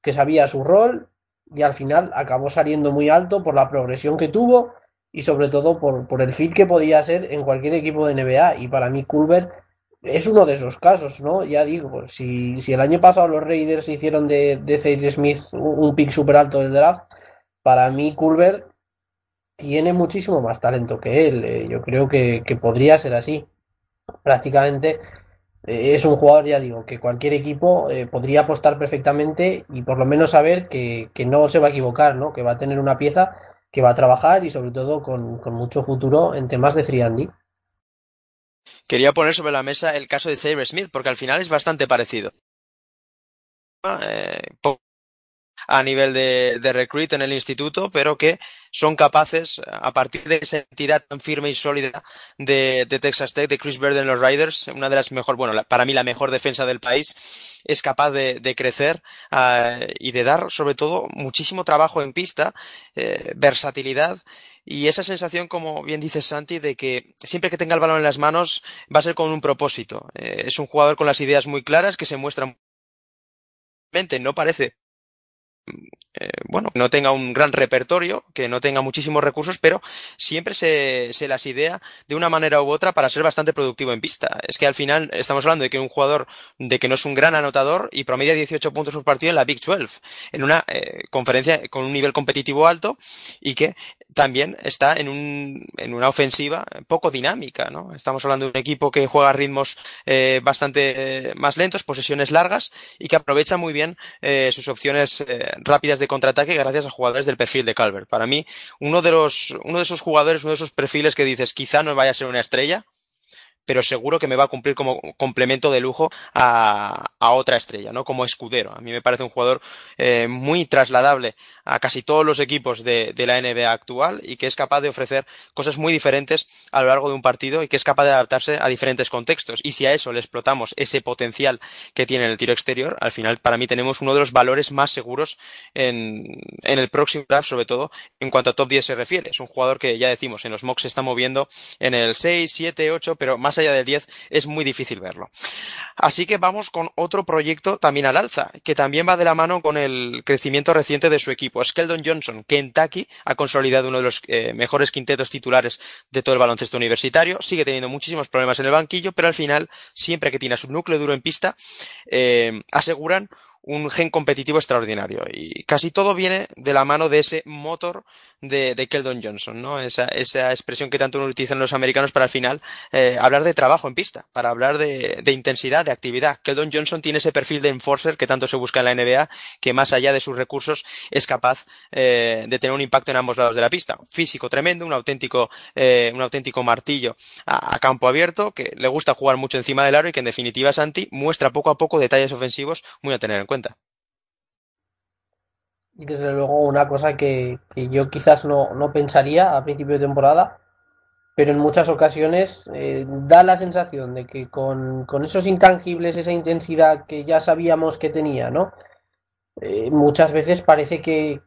Speaker 5: que sabía su rol y al final acabó saliendo muy alto por la progresión que tuvo y sobre todo por, por el fit que podía ser en cualquier equipo de NBA y para mí Culver es uno de esos casos, ¿no? Ya digo, si, si el año pasado los Raiders hicieron de, de Smith un, pick súper alto del draft, para mí Culver tiene muchísimo más talento que él. Eh, yo creo que, podría ser así. Prácticamente eh, es un jugador, ya digo, que cualquier equipo eh, podría apostar perfectamente y por lo menos saber que, que, no se va a equivocar, ¿no? Que va a tener una pieza que va a trabajar y sobre todo con, con mucho futuro en temas de 3
Speaker 3: quería poner sobre la mesa el caso de Sabre Smith, porque al final es bastante parecido. Eh, a nivel de, recruit en el instituto, pero que son capaces, a partir de esa entidad tan firme y sólida de, Texas Tech, de Chris Bird en los Riders, una de las mejor, bueno, para mí la mejor defensa del país, es capaz de, crecer uh, y de dar, sobre todo, muchísimo trabajo en pista, eh, versatilidad y esa sensación, como bien dice Santi, de que siempre que tenga el balón en las manos va a ser con un propósito. Eh, es un jugador con las ideas muy claras que se muestran. No parece eh, bueno, no tenga un gran repertorio, que no tenga muchísimos recursos, pero siempre se, las idea de una manera u otra para ser bastante productivo en pista. Es que al final estamos hablando de que un jugador de que no es un gran anotador y promedia 18 puntos por partido en la Big 12, en una eh, conferencia con un nivel competitivo alto y que también está en, un, en una ofensiva poco dinámica, ¿no? Estamos hablando de un equipo que juega a ritmos eh, bastante más lentos, posesiones largas y que aprovecha muy bien sus opciones rápidas de contraataque gracias a jugadores del perfil de Calvert. Para mí, uno de los, uno de esos jugadores, uno de esos perfiles que dices quizá no vaya a ser una estrella, pero seguro que me va a cumplir como complemento de lujo a, otra estrella, ¿no? Como escudero. A mí me parece un jugador eh, muy trasladable a casi todos los equipos de, de, la NBA actual y que es capaz de ofrecer cosas muy diferentes a lo largo de un partido y que es capaz de adaptarse a diferentes contextos. Y si a eso le explotamos ese potencial que tiene en el tiro exterior, al final para mí tenemos uno de los valores más seguros en, en el próximo draft, sobre todo en cuanto a top 10 se refiere. Es un jugador que ya decimos, en los mocks se está moviendo en el 6, 7, 8, pero más allá del 10 es muy difícil verlo. Así que vamos con otro proyecto también al alza, que también va de la mano con el crecimiento reciente de su equipo. Skeldon Johnson, Kentucky, ha consolidado uno de los eh, mejores quintetos titulares de todo el baloncesto universitario. Sigue teniendo muchísimos problemas en el banquillo, pero al final, siempre que tiene su núcleo duro en pista, eh, aseguran un gen competitivo extraordinario. Y casi todo viene de la mano de ese motor de, de Keldon Johnson, ¿no? Esa, esa expresión que tanto utilizan los americanos para al final eh, hablar de trabajo en pista, para hablar de, de, intensidad, de actividad. Keldon Johnson tiene ese perfil de enforcer que tanto se busca en la NBA, que más allá de sus recursos es capaz eh, de tener un impacto en ambos lados de la pista. Físico tremendo, un auténtico, eh, un auténtico martillo a, a, campo abierto, que le gusta jugar mucho encima del aro y que en definitiva Santi muestra poco a poco detalles ofensivos muy a tener en cuenta
Speaker 5: Y desde luego una cosa que, yo quizás no, no, pensaría a principio de temporada, pero en muchas ocasiones eh, da la sensación de que con, con, esos intangibles, esa intensidad que ya sabíamos que tenía, ¿no? Eh, muchas veces parece que,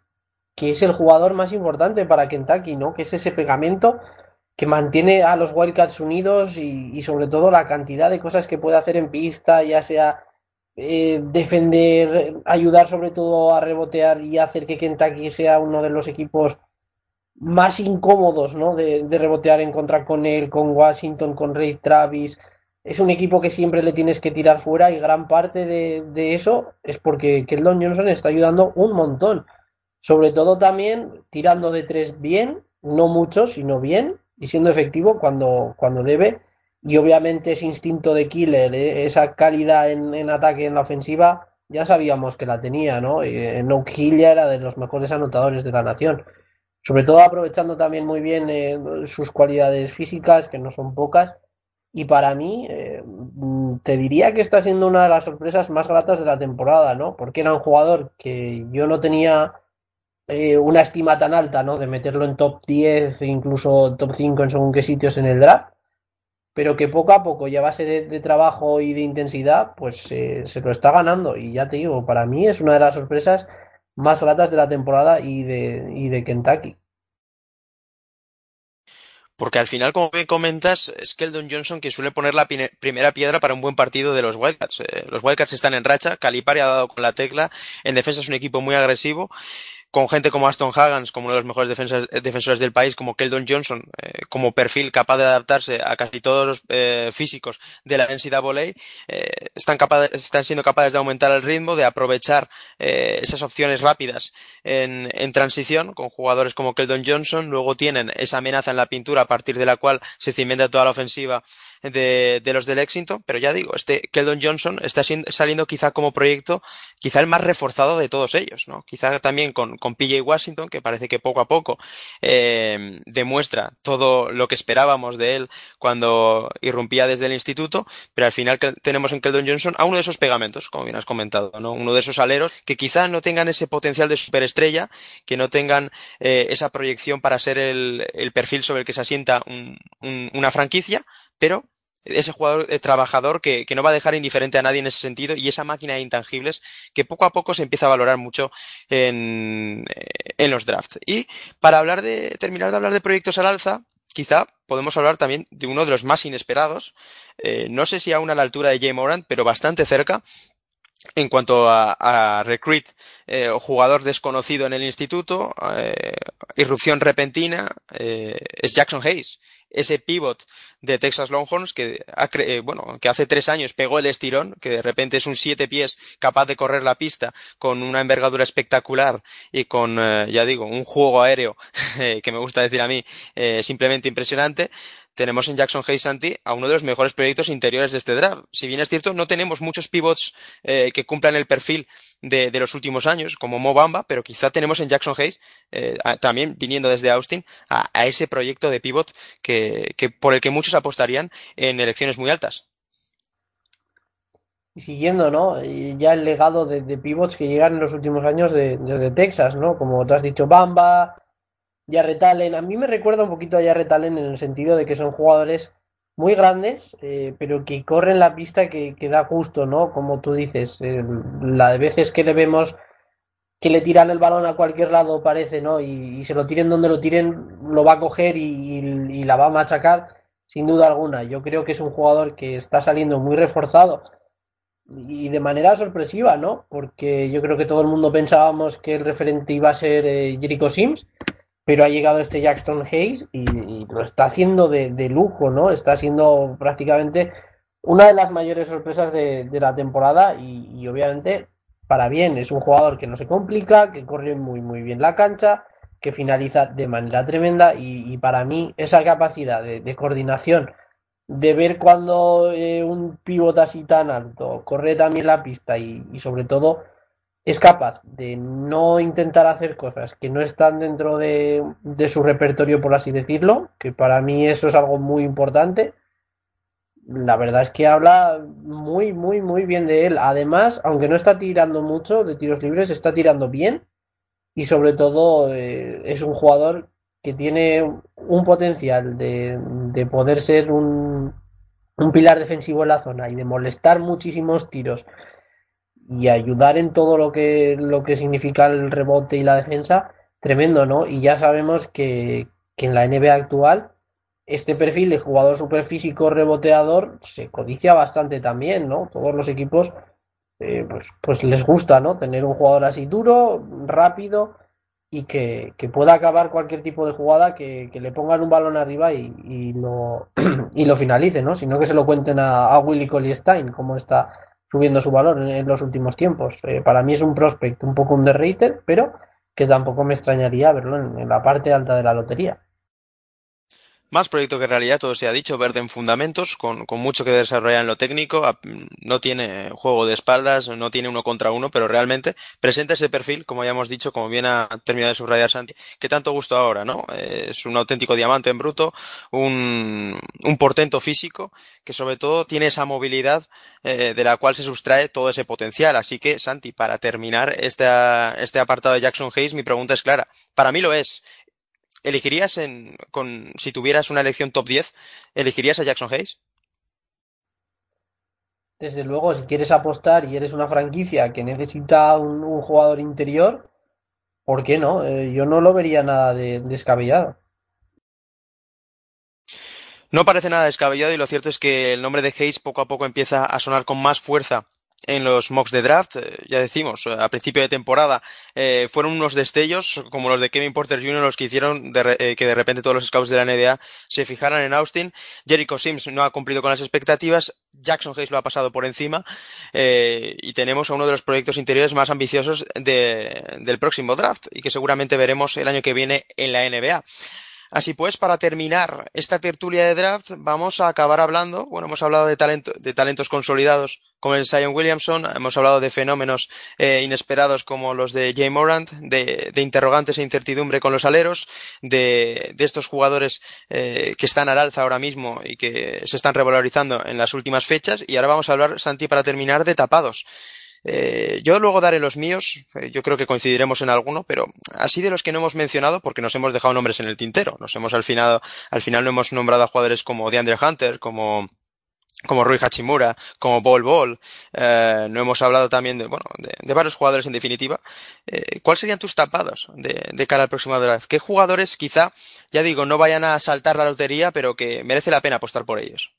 Speaker 5: que, es el jugador más importante para Kentucky, ¿no? Que es ese pegamento que mantiene a los Wildcats unidos y sobre todo la cantidad de cosas que puede hacer en pista, ya sea eh, defender, ayudar sobre todo a rebotear y hacer que Kentucky sea uno de los equipos más incómodos ¿no? de, de, rebotear en contra con él, con Washington, con Ray Travis. Es un equipo que siempre le tienes que tirar fuera y gran parte de, de eso es porque Keldon Johnson está ayudando un montón. Sobre todo también tirando de tres bien, no mucho, sino bien, y siendo efectivo cuando, cuando debe y obviamente ese instinto de killer, ¿eh? esa calidad en, ataque en la ofensiva, ya sabíamos que la tenía, ¿no? Eh, no Hill ya era de los mejores anotadores de la nación. Sobre todo aprovechando también muy bien eh, sus cualidades físicas, que no son pocas. Y para mí, eh, te diría que está siendo una de las sorpresas más gratas de la temporada, ¿no? Porque era un jugador que yo no tenía eh, una estima tan alta, ¿no? De meterlo en top 10, incluso top 5 en según qué sitios en el draft pero que poco a poco y a base de, trabajo y de intensidad, pues eh, se lo está ganando. Y ya te digo, para mí es una de las sorpresas más gratas de la temporada y de, y de Kentucky.
Speaker 3: Porque al final, como bien comentas, es Keldon Johnson que suele poner la primera piedra para un buen partido de los Wildcats. Eh, los Wildcats están en racha, Calipari ha dado con la tecla, en defensa es un equipo muy agresivo con gente como Aston Haggans, como uno de los mejores defensas, defensores del país, como Keldon Johnson, eh, como perfil capaz de adaptarse a casi todos los eh, físicos de la NCAA, eh, están, están siendo capaces de aumentar el ritmo, de aprovechar eh, esas opciones rápidas en, en, transición con jugadores como Keldon Johnson, luego tienen esa amenaza en la pintura a partir de la cual se cimenta toda la ofensiva de, de, los de Lexington, pero ya digo, este Keldon Johnson está saliendo quizá como proyecto, quizá el más reforzado de todos ellos, ¿no? Quizá también con, con PJ Washington, que parece que poco a poco eh, demuestra todo lo que esperábamos de él cuando irrumpía desde el instituto, pero al final tenemos en Keldon Johnson a uno de esos pegamentos, como bien has comentado, ¿no? Uno de esos aleros que quizá no tengan ese potencial de superestrella, que no tengan eh, esa proyección para ser el, el, perfil sobre el que se asienta un, un, una franquicia, pero ese jugador eh, trabajador que, que, no va a dejar indiferente a nadie en ese sentido y esa máquina de intangibles que poco a poco se empieza a valorar mucho en, eh, en los drafts. Y para hablar de, terminar de hablar de proyectos al alza, quizá podemos hablar también de uno de los más inesperados, eh, no sé si aún a la altura de Jay Morant, pero bastante cerca, en cuanto a, recruit eh, o jugador desconocido en el instituto, irrupción repentina, es Jackson Hayes, ese pivot de Texas Longhorns que, bueno, que hace tres años pegó el estirón, que de repente es un siete pies capaz de correr la pista con una envergadura espectacular y con, ya digo, un juego aéreo <laughs> que me gusta decir a mí simplemente impresionante tenemos en Jackson Hayes Santi a uno de los mejores proyectos interiores de este draft. Si bien es cierto, no tenemos muchos pivots eh, que cumplan el perfil de, los últimos años, como Mo Bamba, pero quizá tenemos en Jackson Hayes, eh, también viniendo desde Austin, a, ese proyecto de pivot que, por el que muchos apostarían en elecciones muy altas.
Speaker 5: Y siguiendo, ¿no? Ya el legado de, pivots que llegan en los últimos años de, de Texas, ¿no? Como tú has dicho, Bamba, Jarrett Allen, a mí me recuerda un poquito a Jarrett Allen en el sentido de que son jugadores muy grandes, eh, pero que corren la pista que, da gusto, ¿no? Como tú dices, la de veces que le vemos que le tiran el balón a cualquier lado parece, ¿no? Y, se lo tiren donde lo tiren, lo va a coger y, la va a machacar, sin duda alguna. Yo creo que es un jugador que está saliendo muy reforzado y de manera sorpresiva, ¿no? Porque yo creo que todo el mundo pensábamos que el referente iba a ser eh, Jericho Sims pero ha llegado este Jackson Hayes y, lo está haciendo de, lujo, ¿no? Está siendo prácticamente una de las mayores sorpresas de, la temporada y, obviamente para bien, es un jugador que no se complica, que corre muy muy bien la cancha, que finaliza de manera tremenda y, para mí esa capacidad de, coordinación, de ver cuando eh, un pivot así tan alto corre también la pista y sobre todo es capaz de no intentar hacer cosas que no están dentro de, su repertorio, por así decirlo, que para mí eso es algo muy importante. La verdad es que habla muy, muy, muy bien de él. Además, aunque no está tirando mucho de tiros libres, está tirando bien y sobre todo eh, es un jugador que tiene un potencial de, de poder ser un, un pilar defensivo en la zona y de molestar muchísimos tiros y ayudar en todo lo que, lo que significa el rebote y la defensa, tremendo, ¿no? Y ya sabemos que, en la NBA actual este perfil de jugador superfísico reboteador se codicia bastante también, ¿no? Todos los equipos eh, pues, pues les gusta, ¿no? Tener un jugador así duro, rápido y que, pueda acabar cualquier tipo de jugada, que, le pongan un balón arriba y, y, lo, <clears throat> y lo finalice, ¿no? Sino que se lo cuenten a, a Willy Collie Stein, como está subiendo su valor en, los últimos tiempos. Eh, para mí es un prospect un poco underrated, pero que tampoco me extrañaría verlo en la parte alta de la lotería.
Speaker 3: Más proyecto que realidad, todo se ha dicho, verde en fundamentos, con, con, mucho que desarrollar en lo técnico, no tiene juego de espaldas, no tiene uno contra uno, pero realmente presenta ese perfil, como ya hemos dicho, como bien ha terminado de subrayar Santi, que tanto gusto ahora, ¿no? Es un auténtico diamante en bruto, un, un portento físico, que sobre todo tiene esa movilidad eh, de la cual se sustrae todo ese potencial. Así que, Santi, para terminar este, este apartado de Jackson Hayes, mi pregunta es clara. Para mí lo es. ¿Elegirías en, con, si tuvieras una elección top 10, elegirías a Jackson Hayes?
Speaker 5: Desde luego, si quieres apostar y eres una franquicia que necesita un, jugador interior, ¿por qué no? Eh, yo no lo vería nada de, descabellado.
Speaker 3: No parece nada descabellado y lo cierto es que el nombre de Hayes poco a poco empieza a sonar con más fuerza en los mocks de draft, eh, ya decimos, eh, a principio de temporada eh, fueron unos destellos como los de Kevin Porter Jr. los que hicieron que de repente todos los scouts de la NBA se fijaran en Austin. Jericho Sims no ha cumplido con las expectativas, Jackson Hayes lo ha pasado por encima y tenemos a uno de los proyectos interiores más ambiciosos del próximo draft y que seguramente veremos el año que viene en la NBA. Así pues, para terminar esta tertulia de draft, vamos a acabar hablando, bueno, hemos hablado de, talento, de talentos consolidados como el Zion Williamson, hemos hablado de fenómenos eh, inesperados como los de Jay Morant, de, interrogantes e incertidumbre con los aleros, de, estos jugadores eh, que están al alza ahora mismo y que se están revalorizando en las últimas fechas, y ahora vamos a hablar, Santi, para terminar, de tapados. Eh, yo luego daré los míos, eh, yo creo que coincidiremos en alguno, pero así de los que no hemos mencionado, porque nos hemos dejado nombres en el tintero, nos hemos al final, al final no hemos nombrado a jugadores como DeAndre Hunter, como como Rui Hachimura, como Bol Bol, eh, no hemos hablado también de, bueno, de, varios jugadores en definitiva. Eh, ¿Cuáles serían tus tapados de, cara al próximo draft? ¿Qué jugadores quizá, ya digo, no vayan a saltar la lotería, pero que merece la pena apostar por ellos?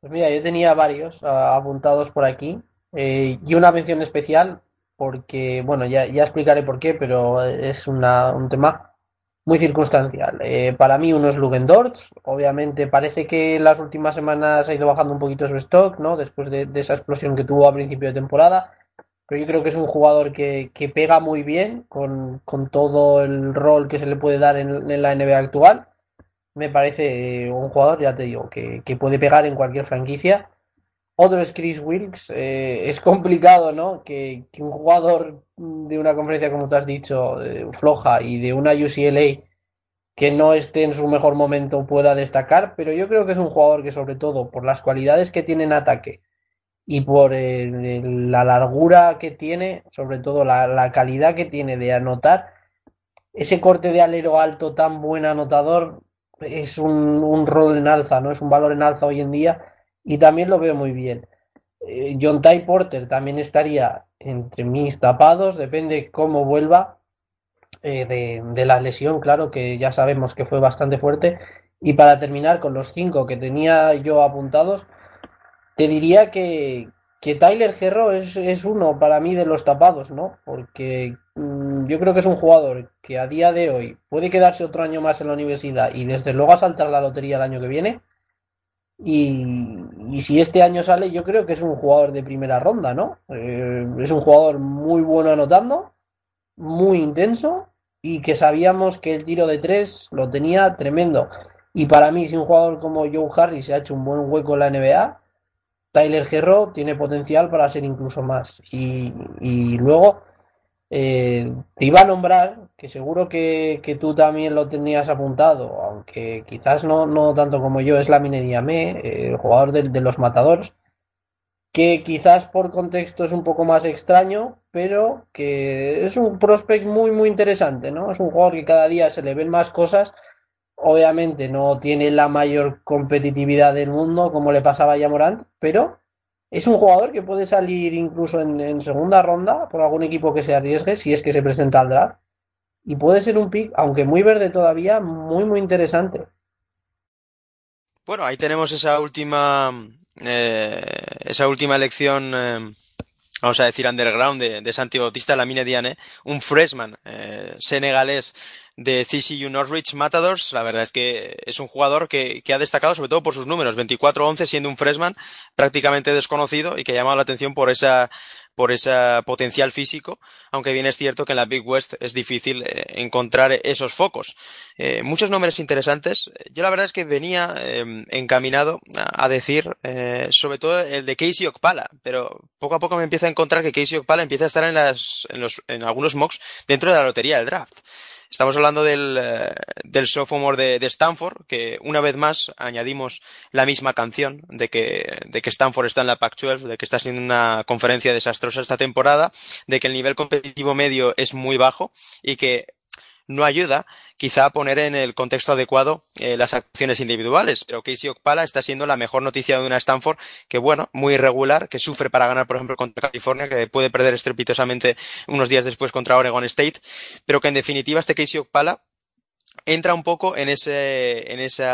Speaker 5: Pues mira, yo tenía varios ah, apuntados por aquí eh, y una mención especial porque, bueno, ya, ya explicaré por qué, pero es una, un tema muy circunstancial. Eh, para mí uno es Lugendorf, obviamente parece que en las últimas semanas ha ido bajando un poquito su stock, ¿no? Después de, de esa explosión que tuvo a principio de temporada, pero yo creo que es un jugador que, que pega muy bien con, con todo el rol que se le puede dar en, en la NBA actual me parece eh, un jugador, ya te digo, que, que, puede pegar en cualquier franquicia. Otro es Chris Wilkes. Eh, es complicado, ¿no? Que, un jugador de una conferencia, como tú has dicho, eh, floja y de una UCLA que no esté en su mejor momento pueda destacar, pero yo creo que es un jugador que sobre todo por las cualidades que tiene en ataque y por eh, la largura que tiene, sobre todo la, la calidad que tiene de anotar, ese corte de alero alto tan buen anotador, es un, un, rol en alza, ¿no? Es un valor en alza hoy en día y también lo veo muy bien. Eh, John Ty Porter también estaría entre mis tapados, depende cómo vuelva eh, de, de, la lesión, claro, que ya sabemos que fue bastante fuerte. Y para terminar con los cinco que tenía yo apuntados, te diría que, que Tyler Herro es, es, uno para mí de los tapados, ¿no? Porque mmm, yo creo que es un jugador que a día de hoy puede quedarse otro año más en la universidad y desde luego a saltar la lotería el año que viene. Y, y, si este año sale, yo creo que es un jugador de primera ronda, ¿no? Eh, es un jugador muy bueno anotando, muy intenso y que sabíamos que el tiro de tres lo tenía tremendo. Y para mí, si un jugador como Joe Harris se ha hecho un buen hueco en la NBA, Tyler Herro tiene potencial para ser incluso más. Y, y luego eh, te iba a nombrar, que seguro que, tú también lo tenías apuntado, aunque quizás no, no tanto como yo, es la Diamé, eh, el jugador de, de, los matadores, que quizás por contexto es un poco más extraño, pero que es un prospect muy, muy interesante, ¿no? Es un jugador que cada día se le ven más cosas obviamente no tiene la mayor competitividad del mundo como le pasaba a Yamorant, pero es un jugador que puede salir incluso en, segunda ronda por algún equipo que se arriesgue si es que se presenta al draft y puede ser un pick, aunque muy verde todavía, muy muy interesante.
Speaker 3: Bueno, ahí tenemos esa última eh, esa última elección eh, vamos a decir underground de, de Santi Bautista, la Mine Diane, un freshman eh, senegalés de CCU Norwich Matadors. La verdad es que es un jugador que, que, ha destacado sobre todo por sus números, 24-11 siendo un freshman prácticamente desconocido y que ha llamado la atención por esa por ese potencial físico, aunque bien es cierto que en la Big West es difícil eh, encontrar esos focos. Eh, muchos nombres interesantes. Yo la verdad es que venía eh, encaminado a, decir sobre todo el de Casey Okpala, pero poco a poco me empieza a encontrar que Casey Okpala empieza a estar en, las, en, los, en algunos mocks dentro de la lotería del draft. Estamos hablando del, eh, del sophomore de, de, Stanford, que una vez más añadimos la misma canción de que, de que Stanford está en la Pac-12, de que está siendo una conferencia desastrosa esta temporada, de que el nivel competitivo medio es muy bajo y que no ayuda quizá poner en el contexto adecuado eh, las acciones individuales. Pero Casey Okpala está siendo la mejor noticia de una Stanford que, bueno, muy irregular, que sufre para ganar, por ejemplo, contra California, que puede perder estrepitosamente unos días después contra Oregon State, pero que en definitiva este Casey Okpala entra un poco en ese, en ese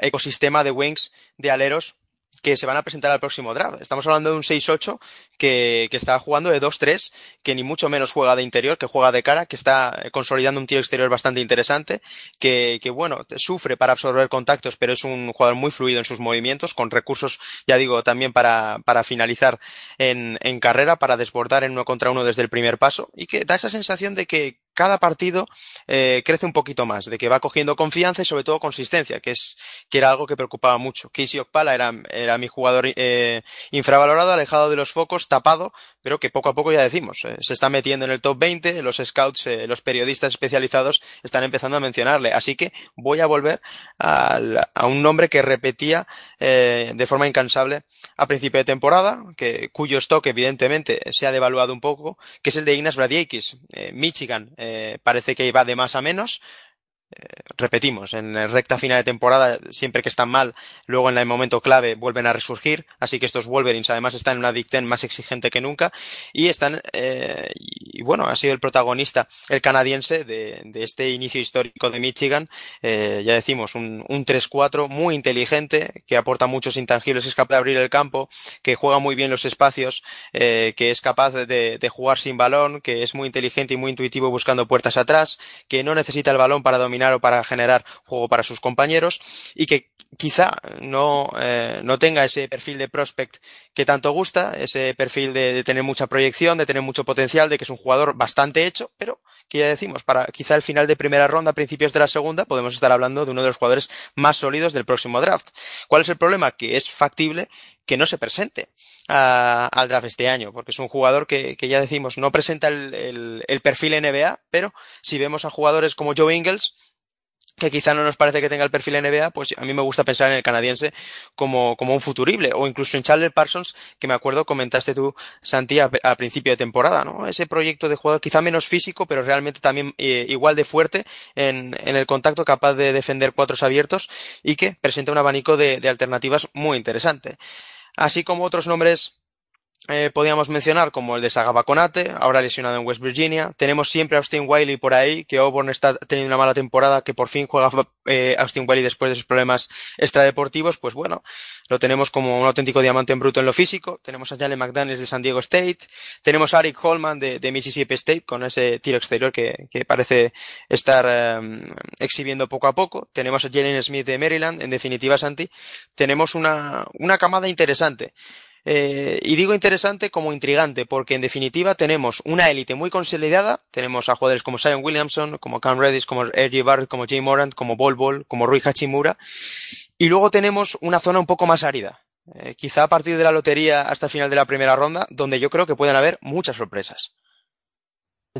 Speaker 3: ecosistema de wings de aleros que se van a presentar al próximo draft. Estamos hablando de un 6-8 que, que, está jugando de 2-3, que ni mucho menos juega de interior, que juega de cara, que está consolidando un tiro exterior bastante interesante, que, que bueno, sufre para absorber contactos, pero es un jugador muy fluido en sus movimientos, con recursos, ya digo, también para, para finalizar en, en carrera, para desbordar en uno contra uno desde el primer paso, y que da esa sensación de que cada partido eh, crece un poquito más, de que va cogiendo confianza y sobre todo consistencia, que es que era algo que preocupaba mucho. Casey Okpala era, era mi jugador eh, infravalorado, alejado de los focos, tapado, pero que poco a poco ya decimos, eh, se está metiendo en el top 20, los scouts, eh, los periodistas especializados están empezando a mencionarle. Así que voy a volver a, a un nombre que repetía eh, de forma incansable a principio de temporada, que, cuyo stock evidentemente se ha devaluado un poco, que es el de Ignas Bradiakis, Michigan. Parece que iba de más a menos, repetimos, en recta final de temporada, siempre que están mal, luego en el momento clave vuelven a resurgir, así que estos Wolverines además están en una Big Ten más exigente que nunca y están, eh, y bueno, ha sido el protagonista, el canadiense de, este inicio histórico de Michigan, eh, ya decimos, un, un 3-4 muy inteligente, que aporta muchos intangibles, es capaz de abrir el campo, que juega muy bien los espacios, eh, que es capaz de jugar sin balón, que es muy inteligente y muy intuitivo buscando puertas atrás, que no necesita el balón para dominar o para generar juego para sus compañeros y que quizá no, eh, no tenga ese perfil de prospect que tanto gusta, ese perfil de, de, tener mucha proyección, de tener mucho potencial, de que es un jugador bastante hecho, pero que ya decimos, para quizá el final de primera ronda, principios de la segunda, podemos estar hablando de uno de los jugadores más sólidos del próximo draft. ¿Cuál es el problema? Que es factible que no se presente a, al draft este año, porque es un jugador que, que ya decimos, no presenta el, el, el perfil NBA, pero si vemos a jugadores como Joe Ingles, que quizá no nos parece que tenga el perfil NBA, pues a mí me gusta pensar en el canadiense como, como un futurible, o incluso en Chandler Parsons, que me acuerdo comentaste tú, Santi, a, a principio de temporada, ¿no? Ese proyecto de jugador quizá menos físico, pero realmente también eh, igual de fuerte en, en, el contacto, capaz de defender cuatros abiertos y que presenta un abanico de, de alternativas muy interesante. Así como otros nombres eh, podíamos mencionar como el de Sagaba Conate, ahora lesionado en West Virginia. Tenemos siempre a Austin Wiley por ahí, que Auburn está teniendo una mala temporada, que por fin juega eh, Austin Wiley después de sus problemas extradeportivos. Pues bueno, lo tenemos como un auténtico diamante en bruto en lo físico. Tenemos a Jalen McDaniels de San Diego State. Tenemos a Eric Holman de, de Mississippi State con ese tiro exterior que, que parece estar eh, exhibiendo poco a poco. Tenemos a Jalen Smith de Maryland. En definitiva, Santi, tenemos una, una camada interesante. Eh, y digo interesante como intrigante, porque en definitiva tenemos una élite muy consolidada, tenemos a jugadores como Zion Williamson, como Cam Reddish, como R.J. Barrett, como Jay Morant, como Bol Bol, como Rui Hachimura, y luego tenemos una zona un poco más árida, eh, quizá a partir de la lotería hasta el final de la primera ronda, donde yo creo que pueden haber muchas sorpresas.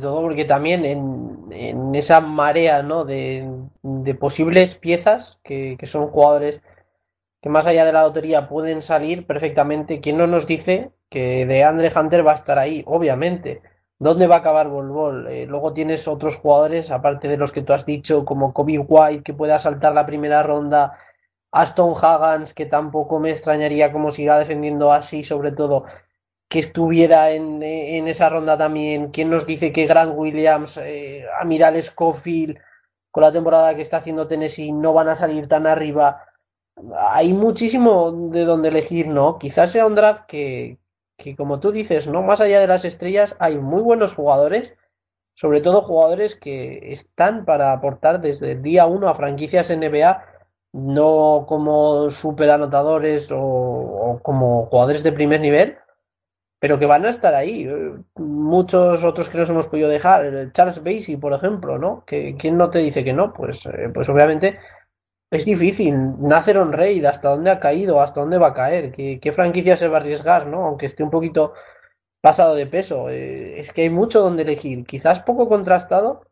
Speaker 5: Todo porque también en, en esa marea ¿no? de, de posibles piezas que, que son jugadores que más allá de la lotería pueden salir perfectamente. ¿Quién no nos dice que de Andre Hunter va a estar ahí? Obviamente. ¿Dónde va a acabar Bol? Eh, luego tienes otros jugadores, aparte de los que tú has dicho, como Kobe White, que pueda saltar la primera ronda, Aston Haggans, que tampoco me extrañaría como siga defendiendo así, sobre todo, que estuviera en, en esa ronda también. ¿Quién nos dice que Grant Williams, eh, Amiral Scofield, con la temporada que está haciendo Tennessee, no van a salir tan arriba? Hay muchísimo de donde elegir, ¿no? Quizás sea un draft que, que, como tú dices, ¿no? Más allá de las estrellas, hay muy buenos jugadores, sobre todo jugadores que están para aportar desde el día uno a franquicias NBA, no como super anotadores o, o como jugadores de primer nivel, pero que van a estar ahí. Muchos otros que nos hemos podido dejar, Charles Basie, por ejemplo, ¿no? Que, ¿Quién no te dice que no? Pues, eh, pues obviamente es difícil. Nacer on Raid, ¿hasta dónde ha caído? ¿Hasta dónde va a caer? ¿Qué, franquicia se va a arriesgar, no? Aunque esté un poquito pasado de peso. Eh, es que hay mucho donde elegir. Quizás poco contrastado,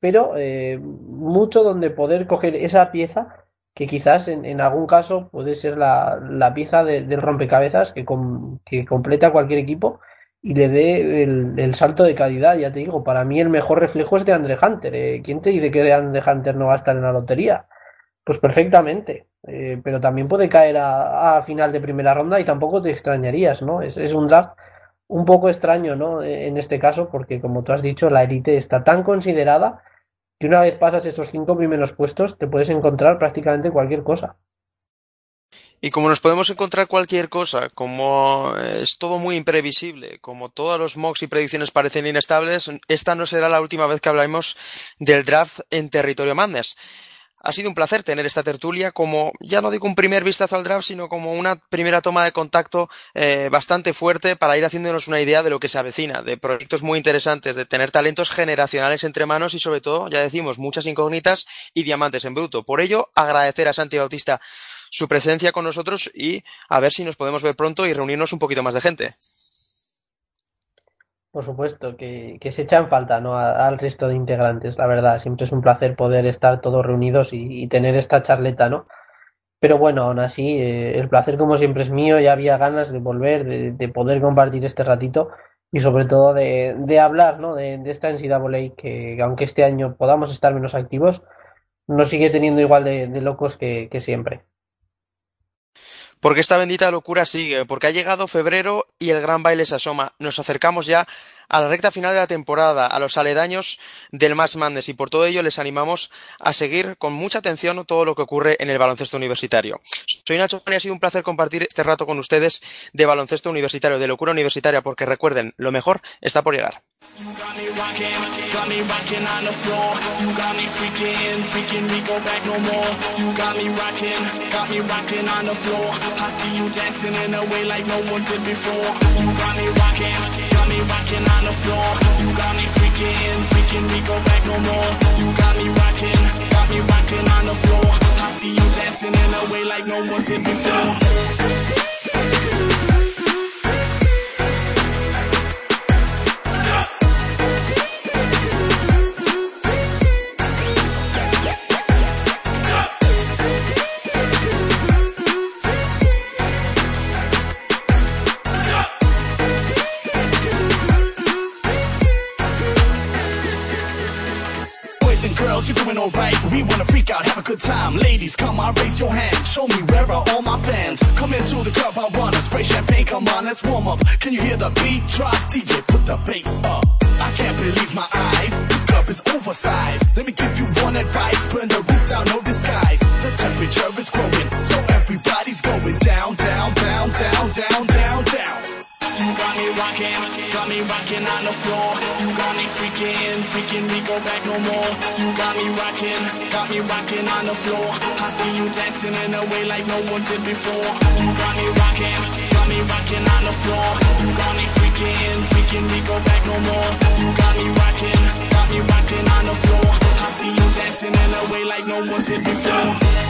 Speaker 5: pero eh, mucho donde poder coger esa pieza que quizás en, en algún caso puede ser la, la pieza de, del rompecabezas que, com, que completa cualquier equipo y le dé el, el, salto de calidad. Ya te digo, para mí el mejor reflejo es de Andre Hunter. Eh, ¿Quién te dice que de Andre Hunter no va a estar en la lotería? Pues perfectamente, eh, pero también puede caer a, final de primera ronda y tampoco te extrañarías, ¿no? Es, un draft un poco extraño, ¿no? En este caso, porque como tú has dicho, la élite está tan considerada que una vez pasas esos cinco primeros puestos te puedes encontrar prácticamente cualquier cosa.
Speaker 3: Y como nos podemos encontrar cualquier cosa, como es todo muy imprevisible, como todos los mocks y predicciones parecen inestables, esta no será la última vez que hablemos del draft en territorio Madness. Ha sido un placer tener esta tertulia como, ya no digo un primer vistazo al draft, sino como una primera toma de contacto eh, bastante fuerte para ir haciéndonos una idea de lo que se avecina, de proyectos muy interesantes, de tener talentos generacionales entre manos y sobre todo, ya decimos, muchas incógnitas y diamantes en bruto. Por ello, agradecer a Santi Bautista su presencia con nosotros y a ver si nos podemos ver pronto y reunirnos un poquito más de gente.
Speaker 5: Por supuesto, que, que se echan falta ¿no? Al resto de integrantes, la verdad. Siempre es un placer poder estar todos reunidos y, y tener esta charleta, ¿no? Pero bueno, aún así, eh, el placer como siempre es mío, ya había ganas de volver, de, de poder compartir este ratito y sobre todo de, de hablar ¿no? de, de esta NCAA que aunque este año podamos estar menos activos, nos sigue teniendo igual de, locos que, que siempre.
Speaker 3: Porque esta bendita locura sigue, porque ha llegado febrero y el gran baile se asoma. Nos acercamos ya a la recta final de la temporada, a los aledaños del Match Madness y por todo ello les animamos a seguir con mucha atención todo lo que ocurre en el baloncesto universitario. Soy Nacho y ha sido un placer compartir este rato con ustedes de baloncesto universitario, de locura universitaria, porque recuerden, lo mejor está por llegar.
Speaker 4: Me rocking on the floor. You got me freaking, freaking, we go back no more. You got me rocking, got me rocking on the floor. I see you dancing in a way like no one did before. Good time. Ladies, come on, raise your hands. Show me where are all my fans. Come into the club, I wanna spray champagne. Come on, let's warm up. Can you hear the beat drop? DJ, put the bass up. I can't believe my eyes. This club is oversized. Let me give you one advice. Burn the roof down, no disguise. The temperature is growing, so everybody's going down, down, down, down, down. Me rocking, got me rocking on the floor. You got me freaking, freaking, we go back no more. You got me rocking, got me rocking on the floor. I see you dancing in a way like no one did before. You got me rocking, got me rocking on the floor. You got me freaking, freaking, we go back no more. You got me rocking, got me rocking on the floor. I see you dancing in a way like no one did before.